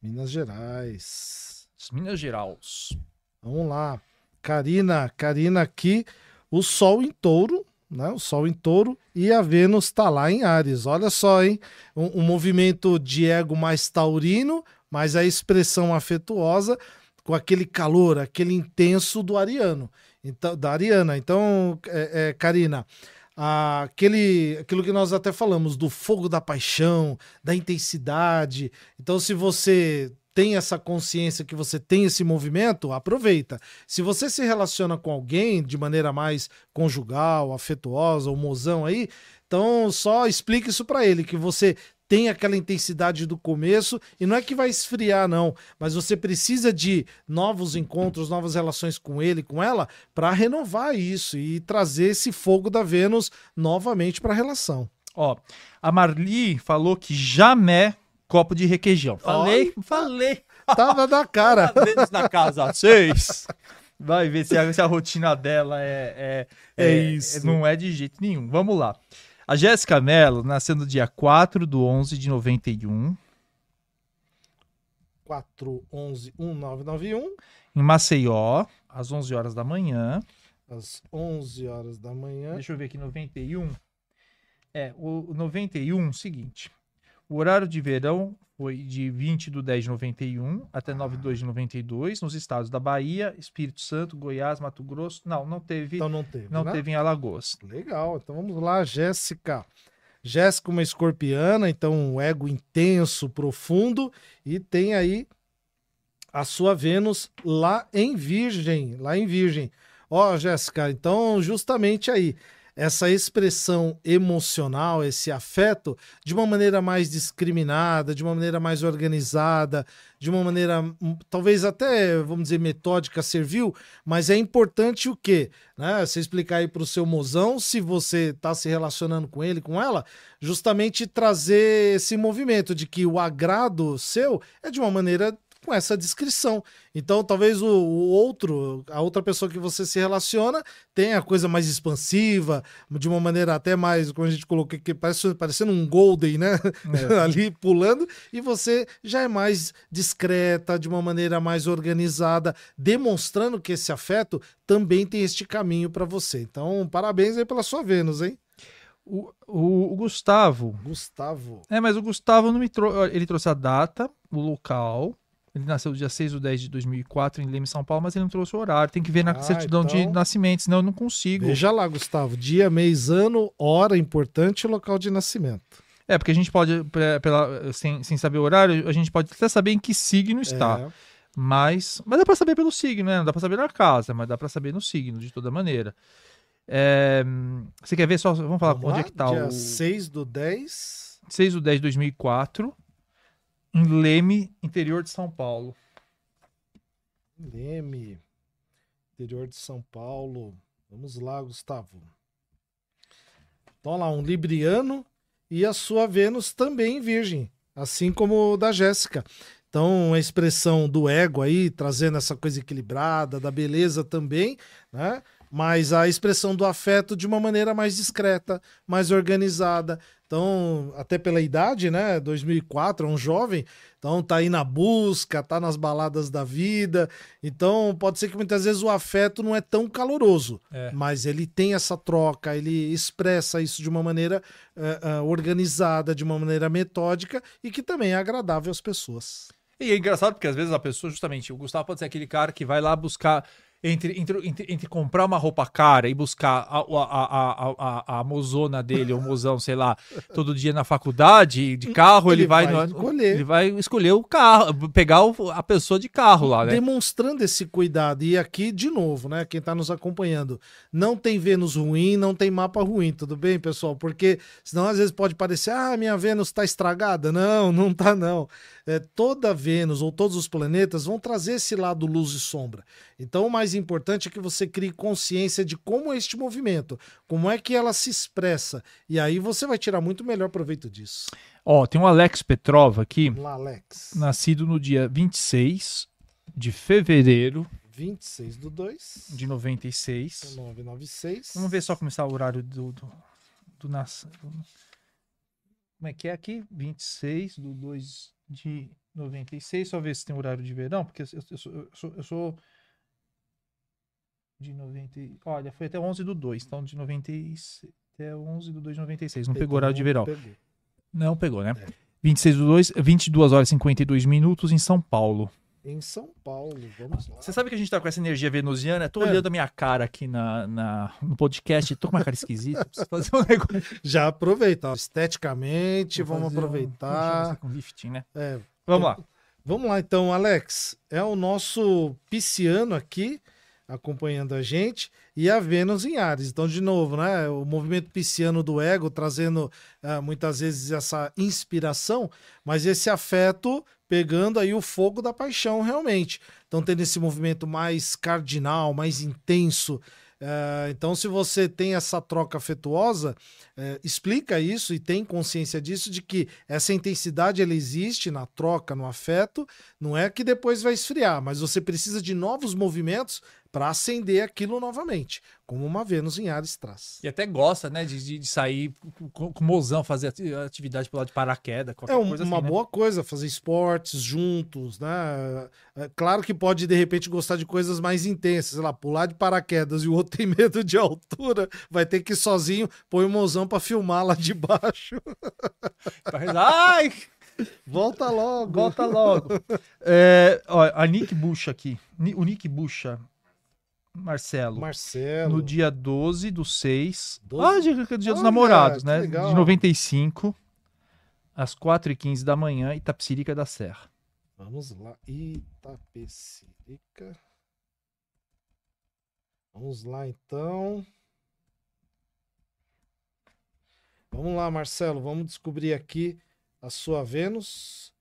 Minas Gerais. Minas Gerais. Vamos lá. Karina, Karina aqui, o sol em touro né? O Sol em touro e a Vênus está lá em Ares. Olha só, hein? Um, um, movimento de ego mais taurino, mas a expressão afetuosa com aquele calor, aquele intenso do ariano. Então, da Ariana. Então, é, é, Karina, aquele, aquilo que nós até falamos, do fogo da paixão, da intensidade. Então, se você tem essa consciência que você tem esse movimento, aproveita. Se você se relaciona com alguém de maneira mais conjugal, afetuosa, ou mozão aí, então só explique isso para ele, que você tem aquela intensidade do começo e não é que vai esfriar não, mas você precisa de novos encontros, novas relações com ele, com ela, para renovar isso e trazer esse fogo da Vênus novamente para a relação. Ó, a Marli falou que jamais copo de requeijão. Falei, Oi? falei. Tava na cara. Dentro na casa seis. Vai ver se a, se a rotina dela é, é, é, é isso. não é de jeito nenhum. Vamos lá. A Jéssica Mello nasceu no dia 4 do 11 de 91. 411 1991. Em Maceió, às 11 horas da manhã. Às 11 horas da manhã. Deixa eu ver aqui, 91. É, o 91, seguinte. O horário de verão foi de 20 de 10 de 91 até 9 de 2 de 92, nos estados da Bahia, Espírito Santo, Goiás, Mato Grosso. Não, não teve. Então não teve. Não né? teve em Alagoas. Legal. Então vamos lá, Jéssica. Jéssica, uma escorpiana, então um ego intenso, profundo, e tem aí a sua Vênus lá em Virgem, lá em Virgem. Ó, Jéssica, então justamente aí, essa expressão emocional, esse afeto, de uma maneira mais discriminada, de uma maneira mais organizada, de uma maneira hum, talvez até, vamos dizer, metódica serviu, mas é importante o quê? Né? Você explicar aí para o seu mozão, se você está se relacionando com ele, com ela, justamente trazer esse movimento de que o agrado seu é de uma maneira com essa descrição. Então, talvez o, o, outro, a outra pessoa que você se relaciona, tenha coisa mais expansiva, de uma maneira até mais, como a gente colocou aqui, parece, parecendo um Golden, né? É. Ali pulando, e você já é mais discreta, de uma maneira mais organizada, demonstrando que esse afeto também tem este caminho para você. Então, parabéns aí pela sua Vênus, hein? O, o, o, Gustavo. Gustavo. É, mas o Gustavo não me trouxe. Ele trouxe a data, o local, ele nasceu dia 6 de 10 de 2004 em Leme, São Paulo, mas ele não trouxe o horário. Tem que ver na ah, certidão então... de nascimento, senão eu não consigo. Veja lá, Gustavo. Dia, mês, ano, hora importante e local de nascimento. É, porque a gente pode, pela, sem, sem saber o horário, a gente pode até saber em que signo está. É. Mas, mas dá para saber pelo signo, né? Não dá para saber na casa, mas dá para saber no signo, de toda maneira. É, você quer ver só? Vamos falar vamos onde lá? é que tá Dia o. 6 do 10. 6 do 10 de 2004 em Leme, interior de São Paulo. Leme, interior de São Paulo. Vamos lá, Gustavo. Então, lá, um Libriano e a sua Vênus também virgem, assim como da Jéssica. Então, a expressão do ego aí, trazendo essa coisa equilibrada, da beleza também, né? Mas a expressão do afeto de uma maneira mais discreta, mais organizada. Então, até pela idade, né? 2004, é um jovem, então tá aí na busca, tá nas baladas da vida. Então, pode ser que muitas vezes o afeto não é tão caloroso, é. mas ele tem essa troca, ele expressa isso de uma maneira uh, uh, organizada, de uma maneira metódica e que também é agradável às pessoas. E é engraçado porque às vezes a pessoa, justamente, o Gustavo pode ser aquele cara que vai lá buscar entre, entre, entre, entre, comprar uma roupa cara e buscar a, a, a, a, a mozona dele, ou mozão, sei lá, todo dia na faculdade, de carro, ele, ele vai, vai no, escolher. ele vai escolher o carro, pegar o, a pessoa de carro lá, né? Demonstrando esse cuidado. E aqui, de novo, né? Quem está nos acompanhando, não tem Vênus ruim, não tem mapa ruim, tudo bem, pessoal? Porque senão às vezes pode parecer, ah, minha Vênus está estragada. Não, não tá não é, toda Vênus ou todos os planetas vão trazer esse lado luz e sombra. Então, o mais importante é que você crie consciência de como é este movimento, como é que ela se expressa. E aí você vai tirar muito melhor proveito disso. Ó, tem um Alex Petrov aqui. Lá, Alex. Nascido no dia 26 de fevereiro 26 do 2 de 96. 1996. Vamos ver só começar o horário do, do, do nascimento. Como é que é aqui? 26 do 2 de 96, só ver se tem horário de verão, porque eu, eu, sou, eu, sou, eu sou de 90. Olha, foi até 11 do 2, então de 96 até 11 do 2 de 96. Não pegou, pegou horário de verão. Pegou. Não pegou, né? É. 26 do 2, 22 horas e 52 minutos em São Paulo em São Paulo. Vamos lá. Você sabe que a gente tá com essa energia venusiana? Tô é. olhando a minha cara aqui na, na, no podcast, tô com uma cara esquisita. Preciso fazer um negócio. Já aproveita. Esteticamente, Vou vamos aproveitar. Um, com lifting, né? É. Vamos lá. Vamos lá, então, Alex. É o nosso pisciano aqui acompanhando a gente e a Vênus em Ares. Então, de novo, né, o movimento pisciano do ego trazendo uh, muitas vezes essa inspiração, mas esse afeto pegando aí o fogo da paixão realmente. Então, tendo esse movimento mais cardinal, mais intenso. Uh, então, se você tem essa troca afetuosa, uh, explica isso e tem consciência disso, de que essa intensidade ela existe na troca, no afeto, não é que depois vai esfriar, mas você precisa de novos movimentos para acender aquilo novamente, como uma Vênus em Ares traz. E até gosta, né, de, de sair com, o mozão, fazer atividade pelo lado de paraquedas, qualquer é um, coisa uma assim, né? boa né? coisa, fazer esportes juntos, né? É, claro que pode, de repente, gostar de coisas mais intensas, sei lá, pular de paraquedas e o outro tem medo de altura, vai ter que ir sozinho, põe o mozão para filmar lá de baixo. Ai! Volta logo. Volta logo. É, ó, a Nick Bucha aqui. O Nick Bucha Marcelo. Marcelo. No dia 12 do 6. 12? Ah, dia, dia dos namorados, né? Legal. De 95, às 4h15 da manhã, Itapecirica da Serra. Vamos lá, Itapecirica. Vamos lá, então. Vamos lá, Marcelo, vamos descobrir aqui a sua Vênus.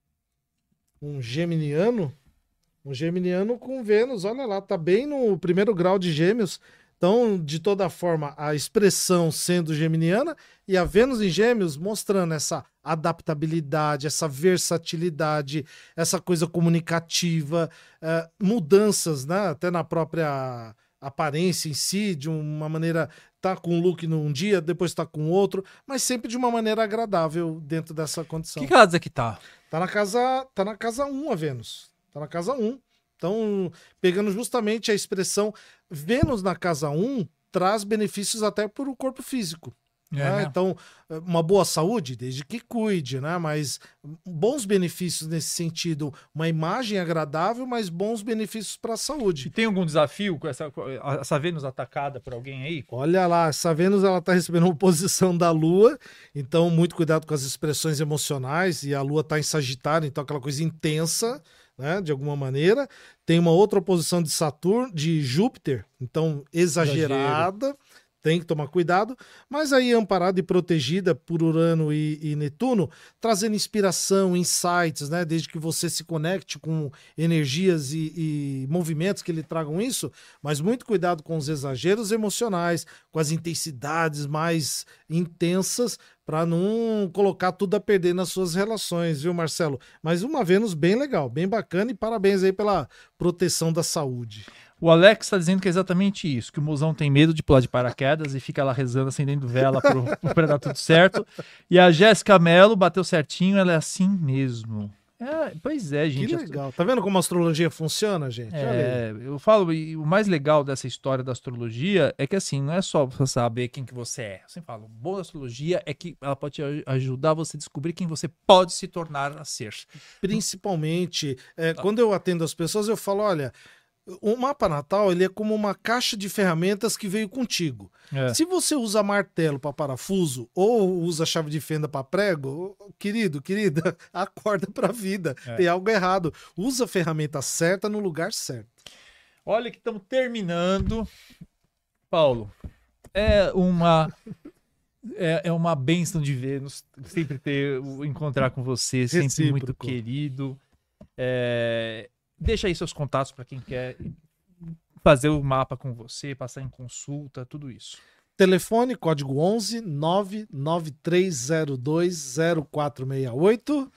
Um geminiano. Um geminiano com Vênus, olha lá, tá bem no primeiro grau de gêmeos. Então, de toda forma, a expressão sendo geminiana e a Vênus em Gêmeos mostrando essa adaptabilidade, essa versatilidade, essa coisa comunicativa, uh, mudanças, né? Até na própria aparência em si, de uma maneira tá com um look num dia, depois tá com outro, mas sempre de uma maneira agradável dentro dessa condição. Que casa que tá? Tá na casa, tá na casa 1 a Vênus. Tá na casa 1. Então, pegando justamente a expressão Vênus na casa 1 traz benefícios até para o corpo físico. É, né? Então, uma boa saúde, desde que cuide, né? Mas bons benefícios nesse sentido, uma imagem agradável, mas bons benefícios para a saúde. E tem algum desafio com essa, essa Vênus atacada por alguém aí? Olha lá, essa Vênus ela está recebendo uma oposição da Lua, então muito cuidado com as expressões emocionais. E a Lua está em Sagitário, então aquela coisa intensa né, de alguma maneira. Tem uma outra oposição de Saturno, de Júpiter, então exagerada. Exagero tem que tomar cuidado, mas aí amparada e protegida por Urano e, e, Netuno, trazendo inspiração, insights, né? Desde que você se conecte com energias e, e, movimentos que lhe tragam isso, mas muito cuidado com os exageros emocionais, com as intensidades mais intensas, para não colocar tudo a perder nas suas relações, viu, Marcelo? Mas uma Vênus bem legal, bem bacana e parabéns aí pela proteção da saúde. O Alex está dizendo que é exatamente isso, que o mozão tem medo de pular de paraquedas e fica lá rezando, acendendo vela para dar tudo certo. E a Jéssica Mello bateu certinho, ela é assim mesmo. É, pois é, gente. Que legal. Tá vendo como a astrologia funciona, gente? É, eu falo, e o mais legal dessa história da astrologia é que assim, não é só você saber quem que você é. Eu sempre falo, boa astrologia é que ela pode ajudar você a descobrir quem você pode se tornar a ser. Principalmente, é, tá. quando eu atendo as pessoas, eu falo, olha, o mapa natal ele é como uma caixa de ferramentas que veio contigo. É. Se você usa martelo para parafuso ou usa chave de fenda para prego, querido, querida, acorda para a vida. É. Tem algo errado. Usa a ferramenta certa no lugar certo. Olha que estamos terminando. Paulo, é uma é, é uma benção de ver, sempre ter encontrar com você, sempre Recíproco. muito querido. É, Deixa aí seus contatos para quem quer fazer o mapa com você, passar em consulta, tudo isso. Telefone, código 11 993020468.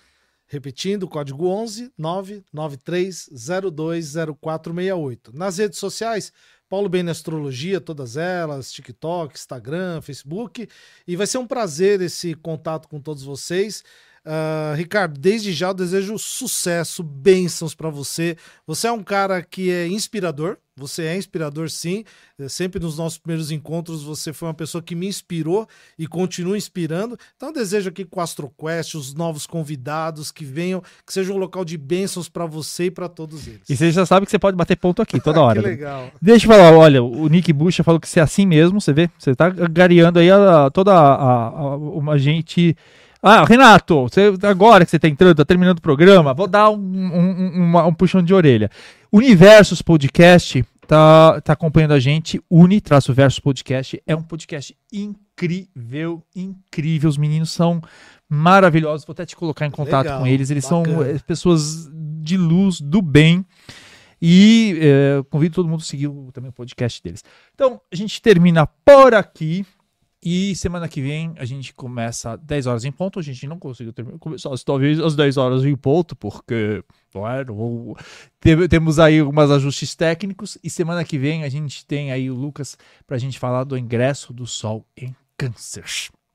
Repetindo, código 11 993020468. Nas redes sociais, Paulo Bem Astrologia, todas elas, TikTok, Instagram, Facebook. E vai ser um prazer esse contato com todos vocês. Uh, Ricardo, desde já eu desejo sucesso, bênçãos para você. Você é um cara que é inspirador, você é inspirador sim. É, sempre nos nossos primeiros encontros você foi uma pessoa que me inspirou e continua inspirando. Então eu desejo aqui com o AstroQuest, os novos convidados que venham, que seja um local de bênçãos para você e para todos eles. E você já sabe que você pode bater ponto aqui toda hora. que né? legal. Deixa eu falar, olha, o Nick Bucha falou que você é assim mesmo, você vê? Você tá gareando aí a, toda a, a, a, uma gente ah, Renato, você, agora que você está entrando, está terminando o programa, vou dar um, um, um, um puxão de orelha. Universos Podcast tá, tá acompanhando a gente. Uni traço versus podcast é um podcast incrível, incrível. Os meninos são maravilhosos. Vou até te colocar em contato Legal, com eles. Eles bacana. são é, pessoas de luz, do bem. E é, convido todo mundo a seguir o, também o podcast deles. Então, a gente termina por aqui. E semana que vem a gente começa 10 horas em ponto. A gente não conseguiu terminar, começar talvez às 10 horas em ponto, porque não é, não, temos aí alguns ajustes técnicos. E semana que vem a gente tem aí o Lucas para a gente falar do ingresso do Sol em Câncer.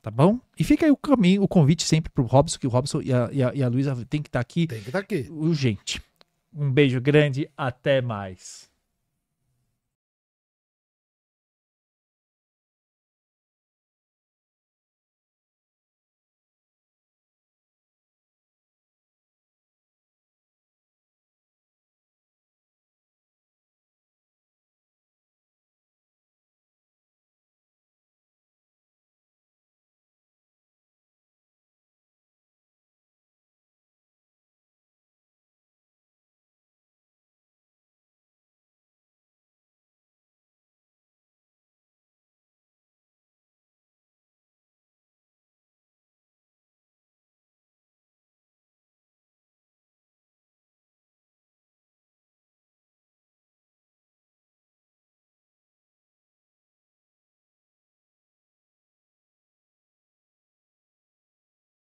Tá bom? E fica aí o caminho, o convite sempre pro Robson, que o Robson e a, e a, e a Luísa tem que estar tá aqui. Tem que estar tá aqui. Urgente. Um beijo grande, até mais.